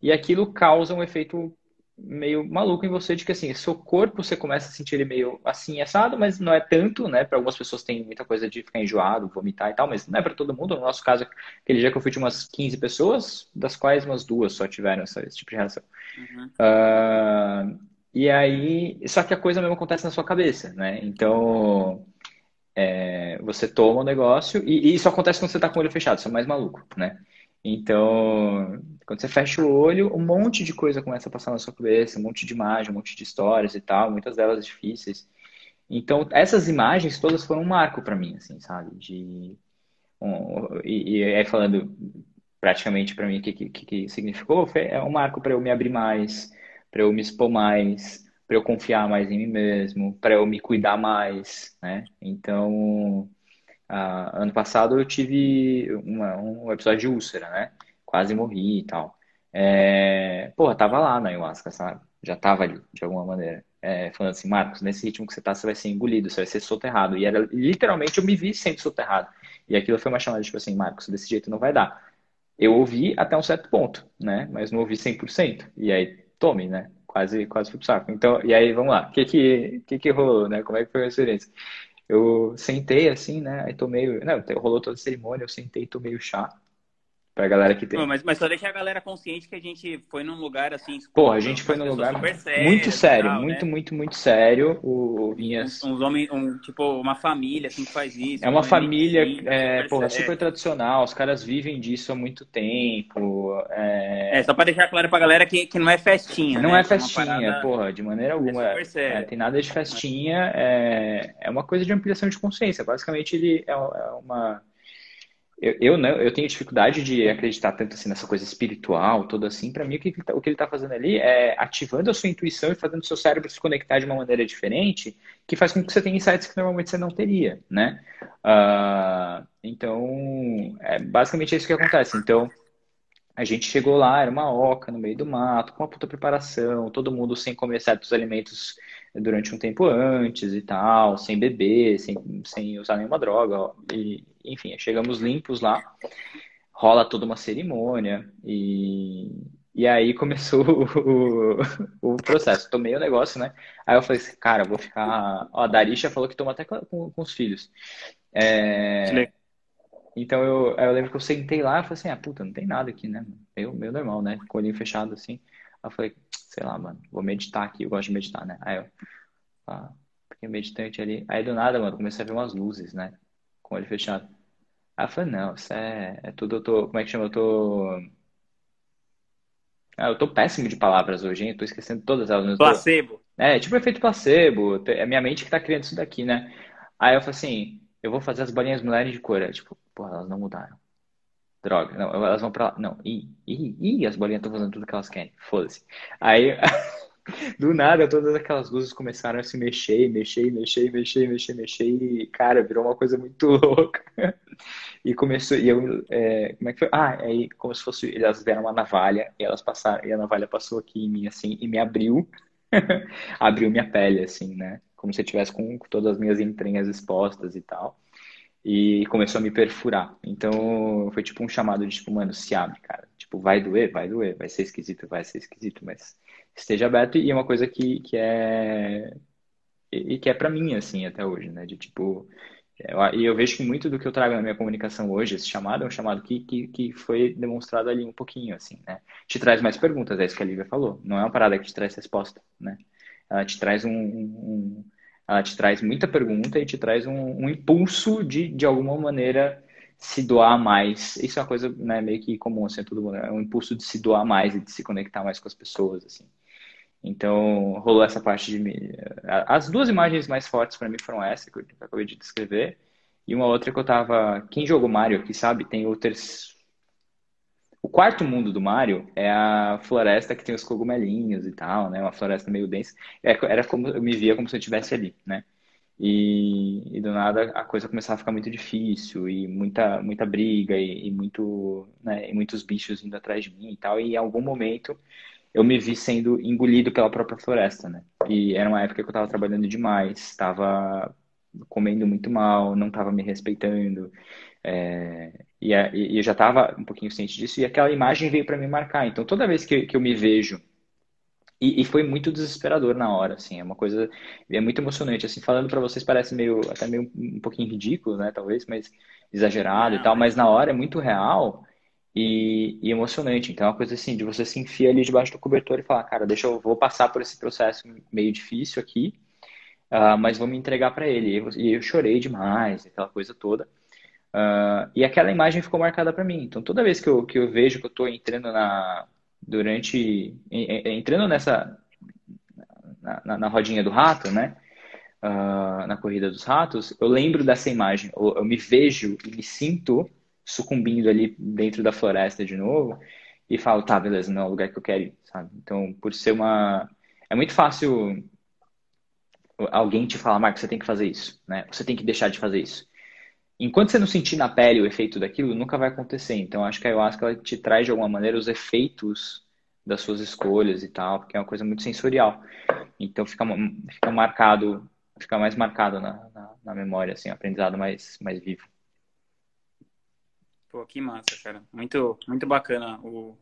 e aquilo causa um efeito meio maluco em você de que assim, seu corpo você começa a sentir ele meio assim assado, mas não é tanto, né? Para algumas pessoas tem muita coisa de ficar enjoado, vomitar e tal, mas não é para todo mundo. No nosso caso, aquele dia que eu fui de umas 15 pessoas, das quais umas duas só tiveram essa, esse tipo de reação. Uhum. Uh, e aí, só que a coisa mesmo acontece na sua cabeça, né? Então, é, você toma o negócio e, e, isso acontece quando você está com o olho fechado, você é mais maluco, né? Então, quando você fecha o olho, um monte de coisa começa a passar na sua cabeça, um monte de imagem, um monte de histórias e tal, muitas delas difíceis. Então, essas imagens todas foram um marco para mim, assim, sabe? De, um, e, e, aí falando praticamente para mim o que, que, que significou, foi, é um marco para eu me abrir mais, para eu me expor mais, para eu confiar mais em mim mesmo, para eu me cuidar mais, né? Então, uh, ano passado eu tive uma, um episódio de úlcera, né? Quase morri e tal. É... Porra, tava lá na ayahuasca, sabe? Já tava ali, de alguma maneira. É, falando assim, Marcos, nesse ritmo que você tá, você vai ser engolido, você vai ser soterrado. E era literalmente eu me vi sendo soterrado. E aquilo foi uma chamada, tipo assim, Marcos, desse jeito não vai dar. Eu ouvi até um certo ponto, né? Mas não ouvi 100%. E aí, tome, né? quase, quase fui pro saco. Então, e aí, vamos lá. O que que, que que rolou, né? Como é que foi a experiência? Eu sentei assim, né? Aí tomei. Não, rolou toda a cerimônia, eu sentei e tomei o chá. Pra galera que tem. Não, mas, mas só deixar a galera consciente que a gente foi num lugar assim. Pô, a gente foi num lugar muito sério, tal, muito, né? muito, muito sério. O, o Vinhas. Uns, uns homens, um, tipo, uma família assim que faz isso. É uma família, é, porra, super tradicional. Os caras vivem disso há muito tempo. É, é só pra deixar claro pra galera que, que não é festinha. Não né? é festinha, é parada... porra, de maneira alguma. É, é tem nada de festinha. É, é uma coisa de ampliação de consciência. Basicamente, ele é uma eu, eu, não, eu tenho dificuldade de acreditar tanto assim nessa coisa espiritual, toda assim. Para mim, o que, ele tá, o que ele está fazendo ali é ativando a sua intuição e fazendo o seu cérebro se conectar de uma maneira diferente, que faz com que você tenha insights que normalmente você não teria, né? Uh, então, é basicamente isso que acontece. Então, a gente chegou lá, era uma oca no meio do mato, com uma puta preparação, todo mundo sem comer certos alimentos durante um tempo antes e tal, sem beber, sem, sem usar nenhuma droga. E, enfim, chegamos limpos lá, rola toda uma cerimônia e, e aí começou o, o, processo. Tomei o negócio, né? Aí eu falei assim, cara, vou ficar. Ó, a Darisha falou que toma até com, com os filhos. É... Então eu, eu lembro que eu sentei lá e falei assim, ah, puta, não tem nada aqui, né? Meio, meio normal, né? Com o olhinho fechado assim. Aí eu falei, sei lá, mano, vou meditar aqui, eu gosto de meditar, né? Aí eu, ah, fiquei meditante ali. Aí do nada, mano, comecei a ver umas luzes, né? Com o olho fechado. Aí eu falei, não, isso é, é tudo, eu tô, como é que chama? Eu tô. Ah, eu tô péssimo de palavras hoje, hein? Eu tô esquecendo todas elas. Placebo. É, tipo efeito placebo. É minha mente que tá criando isso daqui, né? Aí eu falei assim, eu vou fazer as bolinhas mudarem de cor. tipo, porra, elas não mudaram. Droga, não, elas vão pra lá. Não, ih, ih, ih, as bolinhas estão fazendo tudo que elas querem. Foda-se. Aí, do nada, todas aquelas luzes começaram a se mexer, mexer, mexer, mexer, mexer, mexer, e, cara, virou uma coisa muito louca. E começou, e eu, é, como é que foi? Ah, aí, como se fosse, elas deram uma navalha, e elas passaram, e a navalha passou aqui em mim, assim, e me abriu, abriu minha pele, assim, né? Como se eu tivesse com todas as minhas entranhas expostas e tal e começou a me perfurar. Então foi tipo um chamado de tipo, mano, se abre, cara. Tipo, vai doer, vai doer, vai ser esquisito, vai ser esquisito, mas esteja aberto e é uma coisa que, que é e que é para mim assim até hoje, né? De tipo e eu vejo que muito do que eu trago na minha comunicação hoje, esse chamado é um chamado que, que, que foi demonstrado ali um pouquinho, assim, né? Te traz mais perguntas, é isso que a Lívia falou. Não é uma parada que te traz resposta, né? Ela te traz um, um, ela te traz muita pergunta e te traz um, um impulso de, de alguma maneira, se doar mais. Isso é uma coisa né, meio que comum, assim, todo mundo. É um impulso de se doar mais e de se conectar mais com as pessoas, assim. Então, rolou essa parte de... As duas imagens mais fortes para mim foram essa, que eu acabei de descrever, e uma outra que eu tava... Quem jogou Mario aqui, sabe? Tem o terceiro o quarto mundo do Mario é a floresta que tem os cogumelinhos e tal, né? Uma floresta meio densa. É, era como eu me via como se eu estivesse ali, né? E, e, do nada a coisa começava a ficar muito difícil e muita muita briga e, e muito né, e muitos bichos indo atrás de mim e tal. E em algum momento eu me vi sendo engolido pela própria floresta, né? E era uma época que eu estava trabalhando demais, estava comendo muito mal, não estava me respeitando. É, e, e, eu já estava um pouquinho ciente disso, e aquela imagem veio para me marcar. Então, toda vez que, que eu me vejo, e, e, foi muito desesperador na hora, assim, é uma coisa, é muito emocionante, assim, falando para vocês parece meio, até meio um pouquinho ridículo, né, talvez, mas exagerado Não, e tal, mas na hora é muito real e, e, emocionante. Então, é uma coisa assim, de você se enfiar ali debaixo do cobertor e falar, cara, deixa eu, vou passar por esse processo meio difícil aqui, uh, mas vou me entregar para ele. E eu chorei demais, aquela coisa toda. Uh, e aquela imagem ficou marcada para mim. Então, toda vez que eu, que eu vejo que eu estou entrando na. Durante. Entrando nessa. Na, na, na rodinha do rato, né? Uh, na corrida dos ratos, eu lembro dessa imagem. Eu, eu, me vejo e me sinto sucumbindo ali dentro da floresta de novo e falo, tá, beleza, não é o lugar que eu quero ir, sabe? Então, por ser uma. É muito fácil alguém te falar, Marco, você tem que fazer isso, né? Você tem que deixar de fazer isso enquanto você não sentir na pele o efeito daquilo, nunca vai acontecer. Então, acho que a ayahuasca ela te traz de alguma maneira os efeitos das suas escolhas e tal, porque é uma coisa muito sensorial. Então, fica, fica marcado, fica mais marcado na, na, na memória, assim, aprendizado mais, mais vivo. Pô, que massa, cara. Muito, muito bacana o,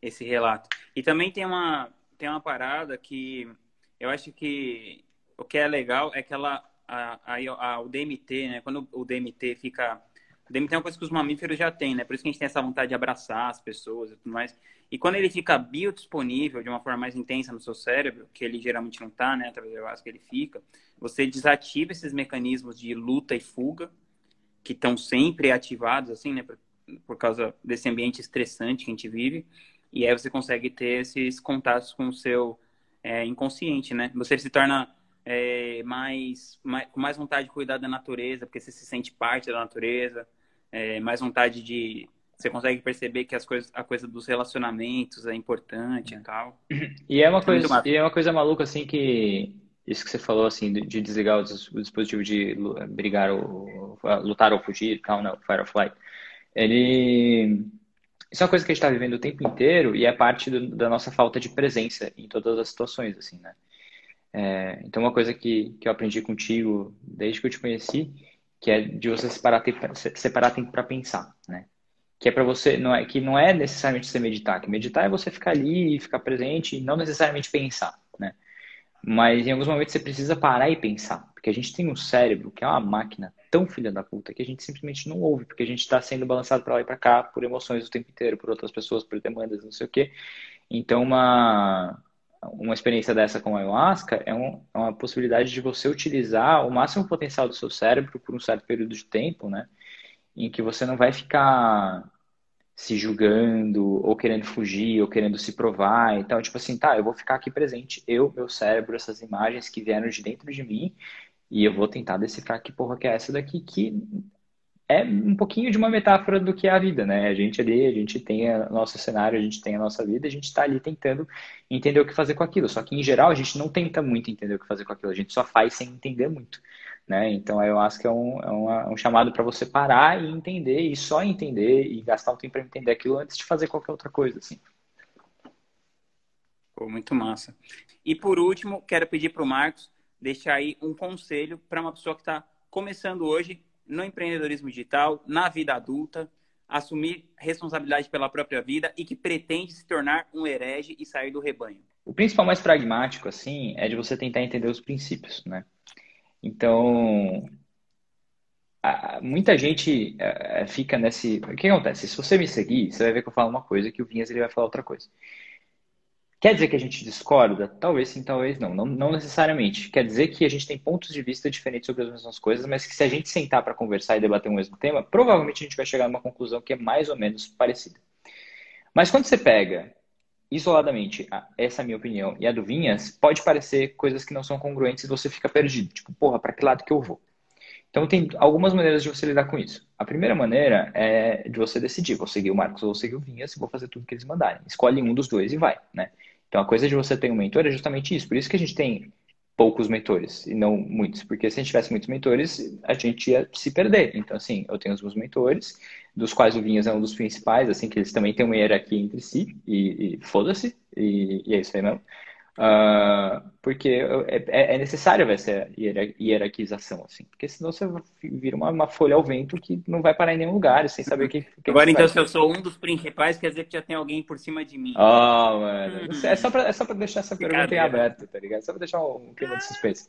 esse relato. E também tem uma, tem uma parada que eu acho que o que é legal é que ela a, a, o DMT, né? Quando o DMT fica. O DMT é uma coisa que os mamíferos já têm, né? Por isso que a gente tem essa vontade de abraçar as pessoas e tudo mais. E quando ele fica biodisponível de uma forma mais intensa no seu cérebro, que ele geralmente não está, né? Através do que ele fica, você desativa esses mecanismos de luta e fuga, que estão sempre ativados, assim, né? Por, por causa desse ambiente estressante que a gente vive. E aí você consegue ter esses contatos com o seu é, inconsciente, né? Você se torna é, mais, mais, com mais vontade de cuidar da natureza, porque você se sente parte da natureza, é, mais vontade de. Você consegue perceber que as coisas, a coisa dos relacionamentos é importante é. e tal. E é uma, é coisa, e é uma coisa maluca, assim, que. Isso que você falou, assim, de desligar o, dispositivo de brigar, ou, lutar ou fugir, tal, não, fire or flight. Ele. Isso é uma coisa que a gente está vivendo o tempo inteiro e é parte do, da nossa falta de presença em todas as situações, assim, né? É, então, uma coisa que, que eu aprendi contigo desde que eu te conheci, que é de você separar tempo, separar tempo para pensar, né? Que é para você, não é, que não é necessariamente você meditar, que meditar é você ficar ali, ficar presente e não necessariamente pensar, né? Mas em alguns momentos você precisa parar e pensar, porque a gente tem um cérebro que é uma máquina tão filha da puta que a gente simplesmente não ouve, porque a gente está sendo balançado para lá e para cá por emoções o tempo inteiro, por outras pessoas, por demandas, não sei o quê. Então, uma, uma experiência dessa com a ayahuasca é, um, é uma possibilidade de você utilizar o máximo potencial do seu cérebro por um certo período de tempo, né? Em que você não vai ficar se julgando, ou querendo fugir, ou querendo se provar. Então, tipo assim, tá, eu vou ficar aqui presente, eu, meu cérebro, essas imagens que vieram de dentro de mim, e eu vou tentar decifrar que porra que é essa daqui, que é um pouquinho de uma metáfora do que é a vida, né? A gente ali, a gente tem o nosso cenário, a gente tem a nossa vida, a gente está ali tentando entender o que fazer com aquilo. Só que, em geral, a gente não tenta muito entender o que fazer com aquilo, a gente só faz sem entender muito. Né? Então, eu acho que é um, é uma, um chamado para você parar e entender, e só entender, e gastar um tempo para entender aquilo antes de fazer qualquer outra coisa. Assim. Pô, muito massa. E por último, quero pedir para o Marcos deixar aí um conselho para uma pessoa que está começando hoje no empreendedorismo digital, na vida adulta, assumir responsabilidade pela própria vida e que pretende se tornar um herege e sair do rebanho. O principal mais pragmático, assim, é de você tentar entender os princípios, né? Então, muita gente é, é, fica nesse. O que acontece? Se você me seguir, você vai ver que eu falo uma coisa que o Vinhas ele vai falar outra coisa. Quer dizer que a gente discorda? Talvez sim, talvez não. não. Não necessariamente. Quer dizer que a gente tem pontos de vista diferentes sobre as mesmas coisas, mas que se a gente sentar para conversar e debater o mesmo tema, provavelmente a gente vai chegar numa conclusão que é mais ou menos parecida. Mas quando você pega isoladamente, essa é a minha opinião, e a do Vinhas, pode parecer coisas que não são congruentes e você fica perdido. Tipo, porra, para que lado que eu vou? Então, tem algumas maneiras de você lidar com isso. A primeira maneira é de você decidir, vou seguir o Marcos ou vou seguir o Vinhas e vou fazer tudo que eles mandarem. Escolhe um dos dois e vai, né? Então, a coisa de você ter um mentor é justamente isso. Por isso que a gente tem poucos mentores e não muitos. Porque se a gente tivesse muitos mentores, a gente ia se perder. Então, assim, eu tenho os meus mentores, dos quais o Vinhas é um dos principais, assim, que eles também têm uma hierarquia entre si, e, e foda-se, e, e, é isso aí mesmo. Uh, porque é, é, é necessário essa hierarquização, assim, porque senão você vira uma, uma, folha ao vento que não vai parar em nenhum lugar, sem saber o que, que Agora, então, se eu sou um dos principais, quer dizer que já tem alguém por cima de mim. Oh, mano. Hum. É só pra, é só pra deixar essa pergunta em aberto, tá ligado? Só pra deixar um clima de suspense.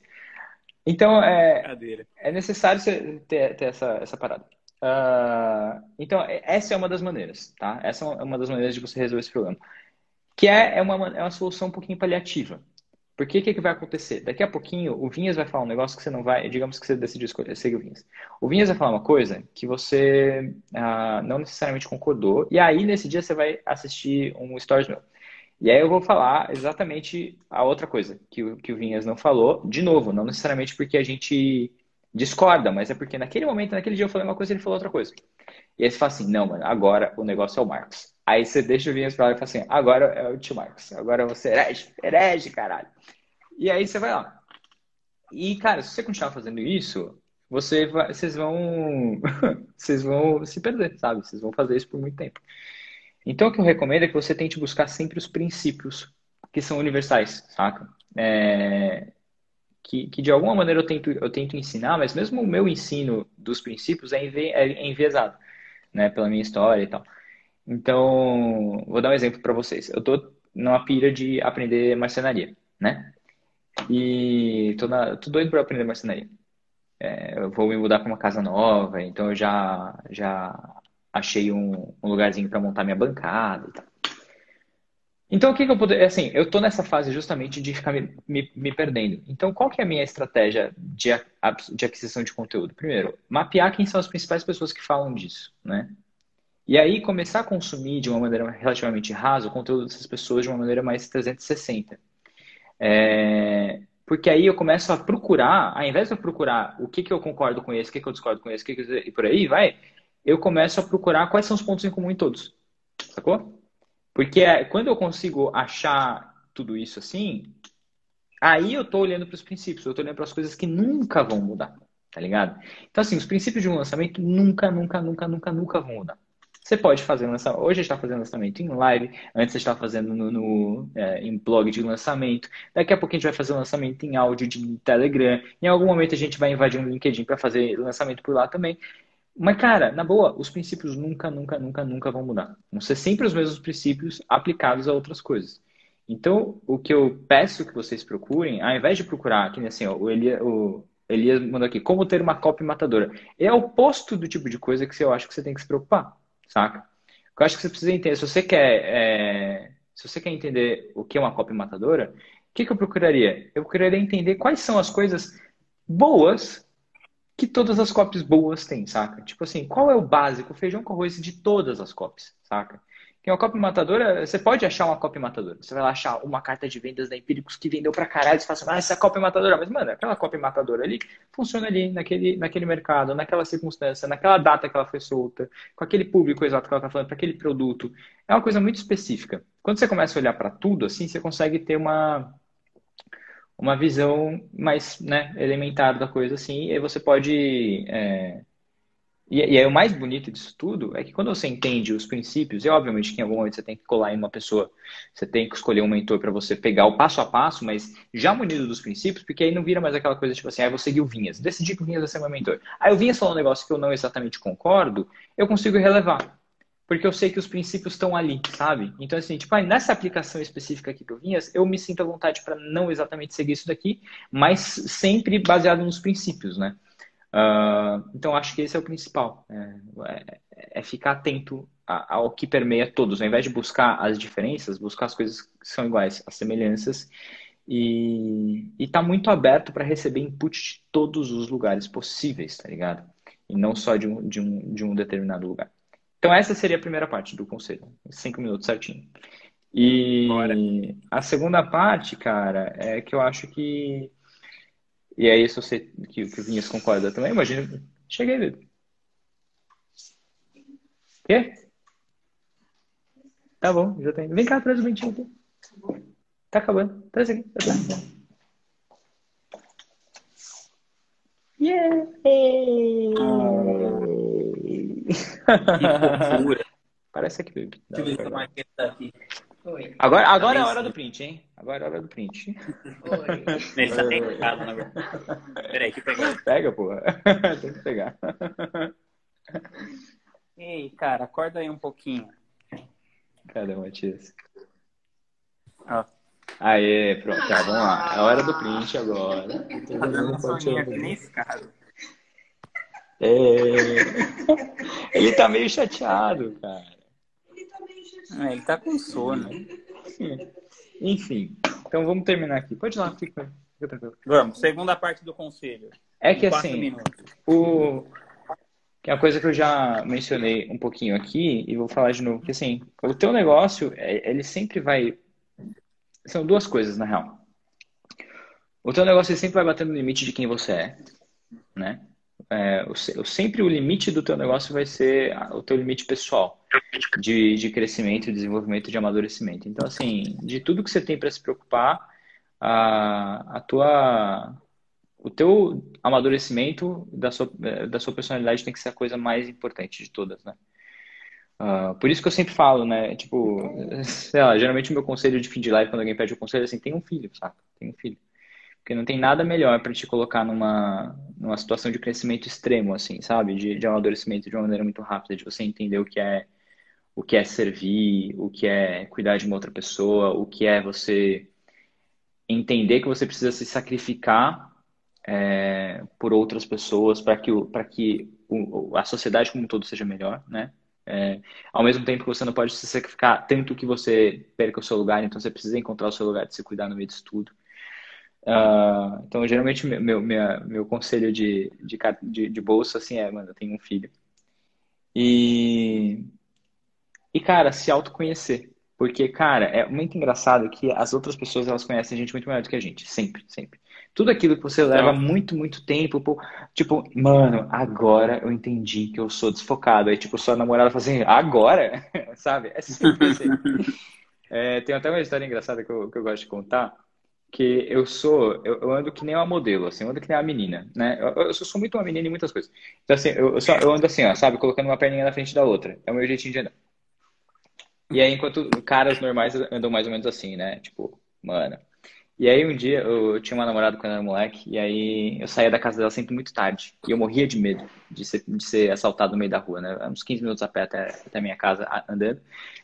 Então, é, é necessário ter, ter essa, essa parada. Uh, então, essa é uma das maneiras, tá? Essa é uma das maneiras de você resolver esse problema que é, é, uma, é uma solução um pouquinho paliativa. Porque o que, que vai acontecer? Daqui a pouquinho, o Vinhas vai falar um negócio que você não vai. Digamos que você decidiu escolher, seguir o Vinhas. O Vinhas vai falar uma coisa que você ah, não necessariamente concordou, e aí nesse dia você vai assistir um Stories meu. E aí eu vou falar exatamente a outra coisa que o, que o Vinhas não falou, de novo, não necessariamente porque a gente discorda, mas é porque naquele momento, naquele dia eu falei uma coisa e ele falou outra coisa. E aí você fala assim, não, mano, agora o negócio é o Marcos. Aí você deixa o Vinhas pra lá e fala assim, agora é o tio Marcos, agora você é herege, herege, caralho. E aí você vai lá. E, cara, se você continuar fazendo isso, você vai, vocês vão vocês vão se perder, sabe? Vocês vão fazer isso por muito tempo. Então, o que eu recomendo é que você tente buscar sempre os princípios que são universais, saca? É... Que, que, de alguma maneira eu tento, eu tento ensinar, mas mesmo o meu ensino dos princípios é, envi, é enviesado, né? Pela minha história e tal. Então, vou dar um exemplo para vocês. Eu tô numa pira de aprender marcenaria, né? E tô, na, tô doido para aprender marcenaria. É, eu vou me mudar para uma casa nova, então eu já, já achei um, um lugarzinho para montar minha bancada e tal. Então, o que, que eu poderia. Assim, eu tô nessa fase justamente de ficar me, me, me, perdendo. Então, qual que é a minha estratégia de, de aquisição de conteúdo? Primeiro, mapear quem são as principais pessoas que falam disso, né? E aí começar a consumir de uma maneira relativamente rasa o conteúdo dessas pessoas de uma maneira mais 360. É... Porque aí eu começo a procurar, ao invés de eu procurar o que, que eu concordo com esse, o que, que eu discordo com esse, que, que eu... e por aí vai, eu começo a procurar quais são os pontos em comum em todos. Sacou? Porque é, quando eu consigo achar tudo isso assim, aí eu estou olhando para os princípios, eu estou olhando para as coisas que nunca vão mudar, tá ligado? Então, assim, os princípios de um lançamento nunca, nunca, nunca, nunca, nunca vão mudar. Você pode fazer lançamento. Hoje está fazendo lançamento em live, antes estava fazendo no, no é, em blog de lançamento. Daqui a pouco a gente vai fazer lançamento em áudio de Telegram. Em algum momento a gente vai invadir um LinkedIn para fazer lançamento por lá também. Mas, cara, na boa, os princípios nunca, nunca, nunca, nunca vão mudar. Vão ser sempre os mesmos princípios aplicados a outras coisas. Então, o que eu peço que vocês procurem, ao invés de procurar, que assim, ó, o, Elia, o Elias mandou aqui, como ter uma copy matadora. É o oposto do tipo de coisa que eu acho que você tem que se preocupar, saca? Eu acho que você precisa entender, se você quer, é, se você quer entender o que é uma copy matadora, o que, que eu procuraria? Eu procuraria entender quais são as coisas boas que todas as copies boas têm, saca? Tipo assim, qual é o básico, o feijão com arroz de todas as copies, saca? Que uma copy matadora, você pode achar uma copy matadora. Você vai lá achar uma carta de vendas da Empíricos que vendeu pra caralho, você fala assim, ah, essa é copy matadora. Mas, mano, aquela copy matadora ali funciona ali, naquele, naquele mercado, naquela circunstância, naquela data que ela foi solta, com aquele público exato que ela tá falando, para aquele produto. É uma coisa muito específica. Quando você começa a olhar para tudo, assim, você consegue ter uma, uma visão mais né, elementar da coisa, assim, e aí você pode... É e, e aí o mais bonito disso tudo é que quando você entende os princípios, e obviamente que em algum momento você tem que colar em uma pessoa, você tem que escolher um mentor para você pegar o passo a passo, mas já munido dos princípios, porque aí não vira mais aquela coisa tipo assim, ah, vou seguir o Vinhas, decidi que o Vinhas vai ser meu mentor. Aí o Vinhas falou um negócio que eu não exatamente concordo, eu consigo relevar. Porque eu sei que os princípios estão ali, sabe? Então, assim, tipo, ah, nessa aplicação específica aqui do Vinhas, eu me sinto à vontade para não exatamente seguir isso daqui, mas sempre baseado nos princípios, né? Uh, então, acho que esse é o principal. É, é, é ficar atento ao que permeia todos. Ao invés de buscar as diferenças, buscar as coisas que são iguais, as semelhanças. E estar tá muito aberto para receber input de todos os lugares possíveis, tá ligado? E não só de um, de um, de um determinado lugar. Então, essa seria a primeira parte do conselho. Cinco minutos certinho. E Bora. a segunda parte, cara, é que eu acho que e aí, se você que, que o Vinhas concorda também, imagina. Cheguei, Vitor. Quê? Tá bom, já tem. Vem cá, traz o ventinho aqui. Tá acabando. Traz aqui. Tá Yeah! Que Parece aqui, Deixa eu ver como é que tá aqui. Oi. Agora, agora é a hora do print, hein? Agora é a hora do print. Oi. Ele tá tentado, na verdade. Peraí, que pegar. Pega, porra. Tem que pegar. Ei, cara, acorda aí um pouquinho. Cadê o Matias? Ó. Aê, pronto, tá, vamos lá. É a hora do print agora. Tá dando um soninho aqui nesse cara. É... Ele tá meio chateado, cara. É, ele tá com sono. Enfim, então vamos terminar aqui. Pode ir lá, fica, fica tranquilo. Vamos, segunda parte do conselho. É que assim, minutos. o que é uma coisa que eu já mencionei um pouquinho aqui e vou falar de novo, que assim, o teu negócio, é, ele sempre vai são duas coisas na real. O teu negócio sempre vai bater no limite de quem você é, né? É, sempre o limite do teu negócio vai ser o teu limite pessoal de, de crescimento, desenvolvimento, de amadurecimento. Então, assim, de tudo que você tem para se preocupar, a, a tua, o teu amadurecimento da sua, da sua personalidade tem que ser a coisa mais importante de todas, né? Uh, por isso que eu sempre falo, né? Tipo, sei lá, geralmente o meu conselho de fim de live, quando alguém pede o conselho, é assim, tem um filho, saca? Tem um filho. Porque não tem nada melhor para te colocar numa, numa situação de crescimento extremo, assim, sabe? De, de amadurecimento de uma maneira muito rápida, de você entender o que é o que é servir, o que é cuidar de uma outra pessoa, o que é você entender que você precisa se sacrificar é, por outras pessoas para que, para que o, a sociedade como um todo seja melhor, né? É, ao mesmo tempo que você não pode se sacrificar tanto que você perca o seu lugar, então você precisa encontrar o seu lugar de se cuidar no meio disso tudo. Uh, então, geralmente, meu, minha, meu conselho de, de, de, de bolsa, assim, é, mano, eu tenho um filho. E, e, cara, se autoconhecer. Porque, cara, é muito engraçado que as outras pessoas, elas conhecem a gente muito melhor do que a gente. Sempre, sempre. Tudo aquilo que você leva muito, muito tempo, pô, tipo, mano, agora eu entendi que eu sou desfocado. Aí, tipo, sua namorada fala assim, agora? Sabe? É sempre assim. é, tem até uma história engraçada que eu, que eu gosto de contar que eu sou, eu, eu, ando que nem uma modelo, assim, eu ando que nem uma menina, né? Eu, eu sou muito uma menina em muitas coisas. Então, assim, eu, eu, só, eu ando assim, ó, sabe? Colocando uma perninha na frente da outra. É o meu jeitinho de andar. E aí, enquanto caras normais andam mais ou menos assim, né? Tipo, mano, e aí um dia eu tinha uma namorada quando eu era moleque, e aí eu saía da casa dela sempre muito tarde. E eu morria de medo de ser, de ser assaltado no meio da rua, né? Uns 15 minutos a pé até, até minha casa andando.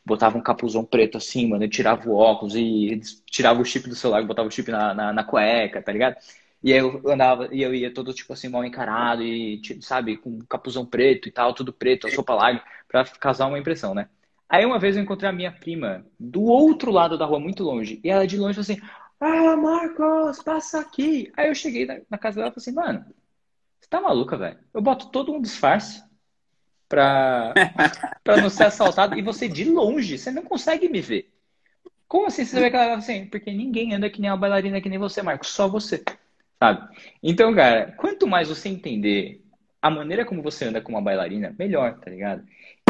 Botava um capuzão preto assim, mano. Eu tirava o óculos e tirava o chip do celular, botava o chip na, na, na cueca, tá ligado? E aí eu andava, e eu ia todo, tipo assim, mal encarado, e, sabe, com capuzão preto e tal, tudo preto, a sopa larga, pra causar uma impressão, né? Aí uma vez eu encontrei a minha prima do outro lado da rua, muito longe, e ela de longe falou assim: Ah, Marcos, passa aqui. Aí eu cheguei na, na casa dela e falei assim, mano, você tá maluca, velho? Eu boto todo um disfarce pra, pra não ser assaltado, e você de longe, você não consegue me ver. Como assim você vê que ela assim? Porque ninguém anda que nem uma bailarina que nem você, Marcos, só você sabe? Então, cara, quanto mais você entender a maneira como você anda com uma bailarina, melhor, tá ligado?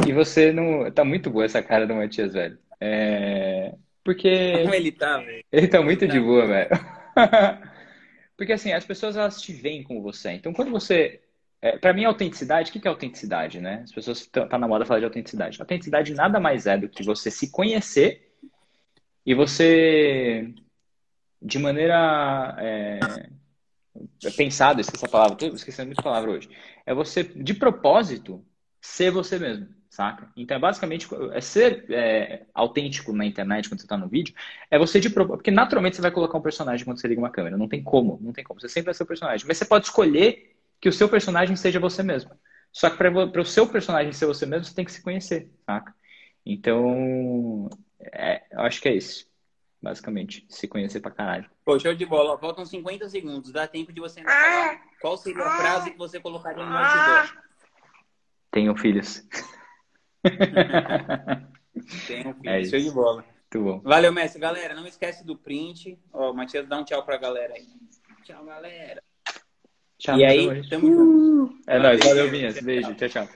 E você não. Tá muito boa essa cara do Matias, velho. É... Porque. Como ele tá, velho? Ele tá muito de boa, velho. Porque assim, as pessoas elas te veem como você. Então, quando você. É, para mim, autenticidade, o que é autenticidade, né? As pessoas estão tá na moda falar de autenticidade. Autenticidade nada mais é do que você se conhecer e você, de maneira é, pensado, esqueci essa palavra, tô esquecendo muita palavra hoje. É você, de propósito, ser você mesmo, saca? Então, é basicamente, é ser é, autêntico na internet quando você tá no vídeo, é você de propósito, porque naturalmente você vai colocar um personagem quando você liga uma câmera, não tem como, não tem como, você sempre vai ser o personagem. Mas você pode escolher que o seu personagem seja você mesmo. Só que para o seu personagem ser você mesmo, você tem que se conhecer, saca? Então, é, eu acho que é isso basicamente. Se conhecer pra caralho. Pô, show de bola. Faltam 50 segundos. Dá tempo de você falar qual seria a frase que você colocaria no outdoor. Tenho filhos. Tenho filhos. É show de bola. Muito bom. Valeu, mestre. Galera, não esquece do print. Ó, oh, Matias, dá um tchau pra galera aí. Tchau, galera. Tchau, e aí, tamo junto. É nóis. Valeu, Vinhas. Beijo. Tchau, tchau.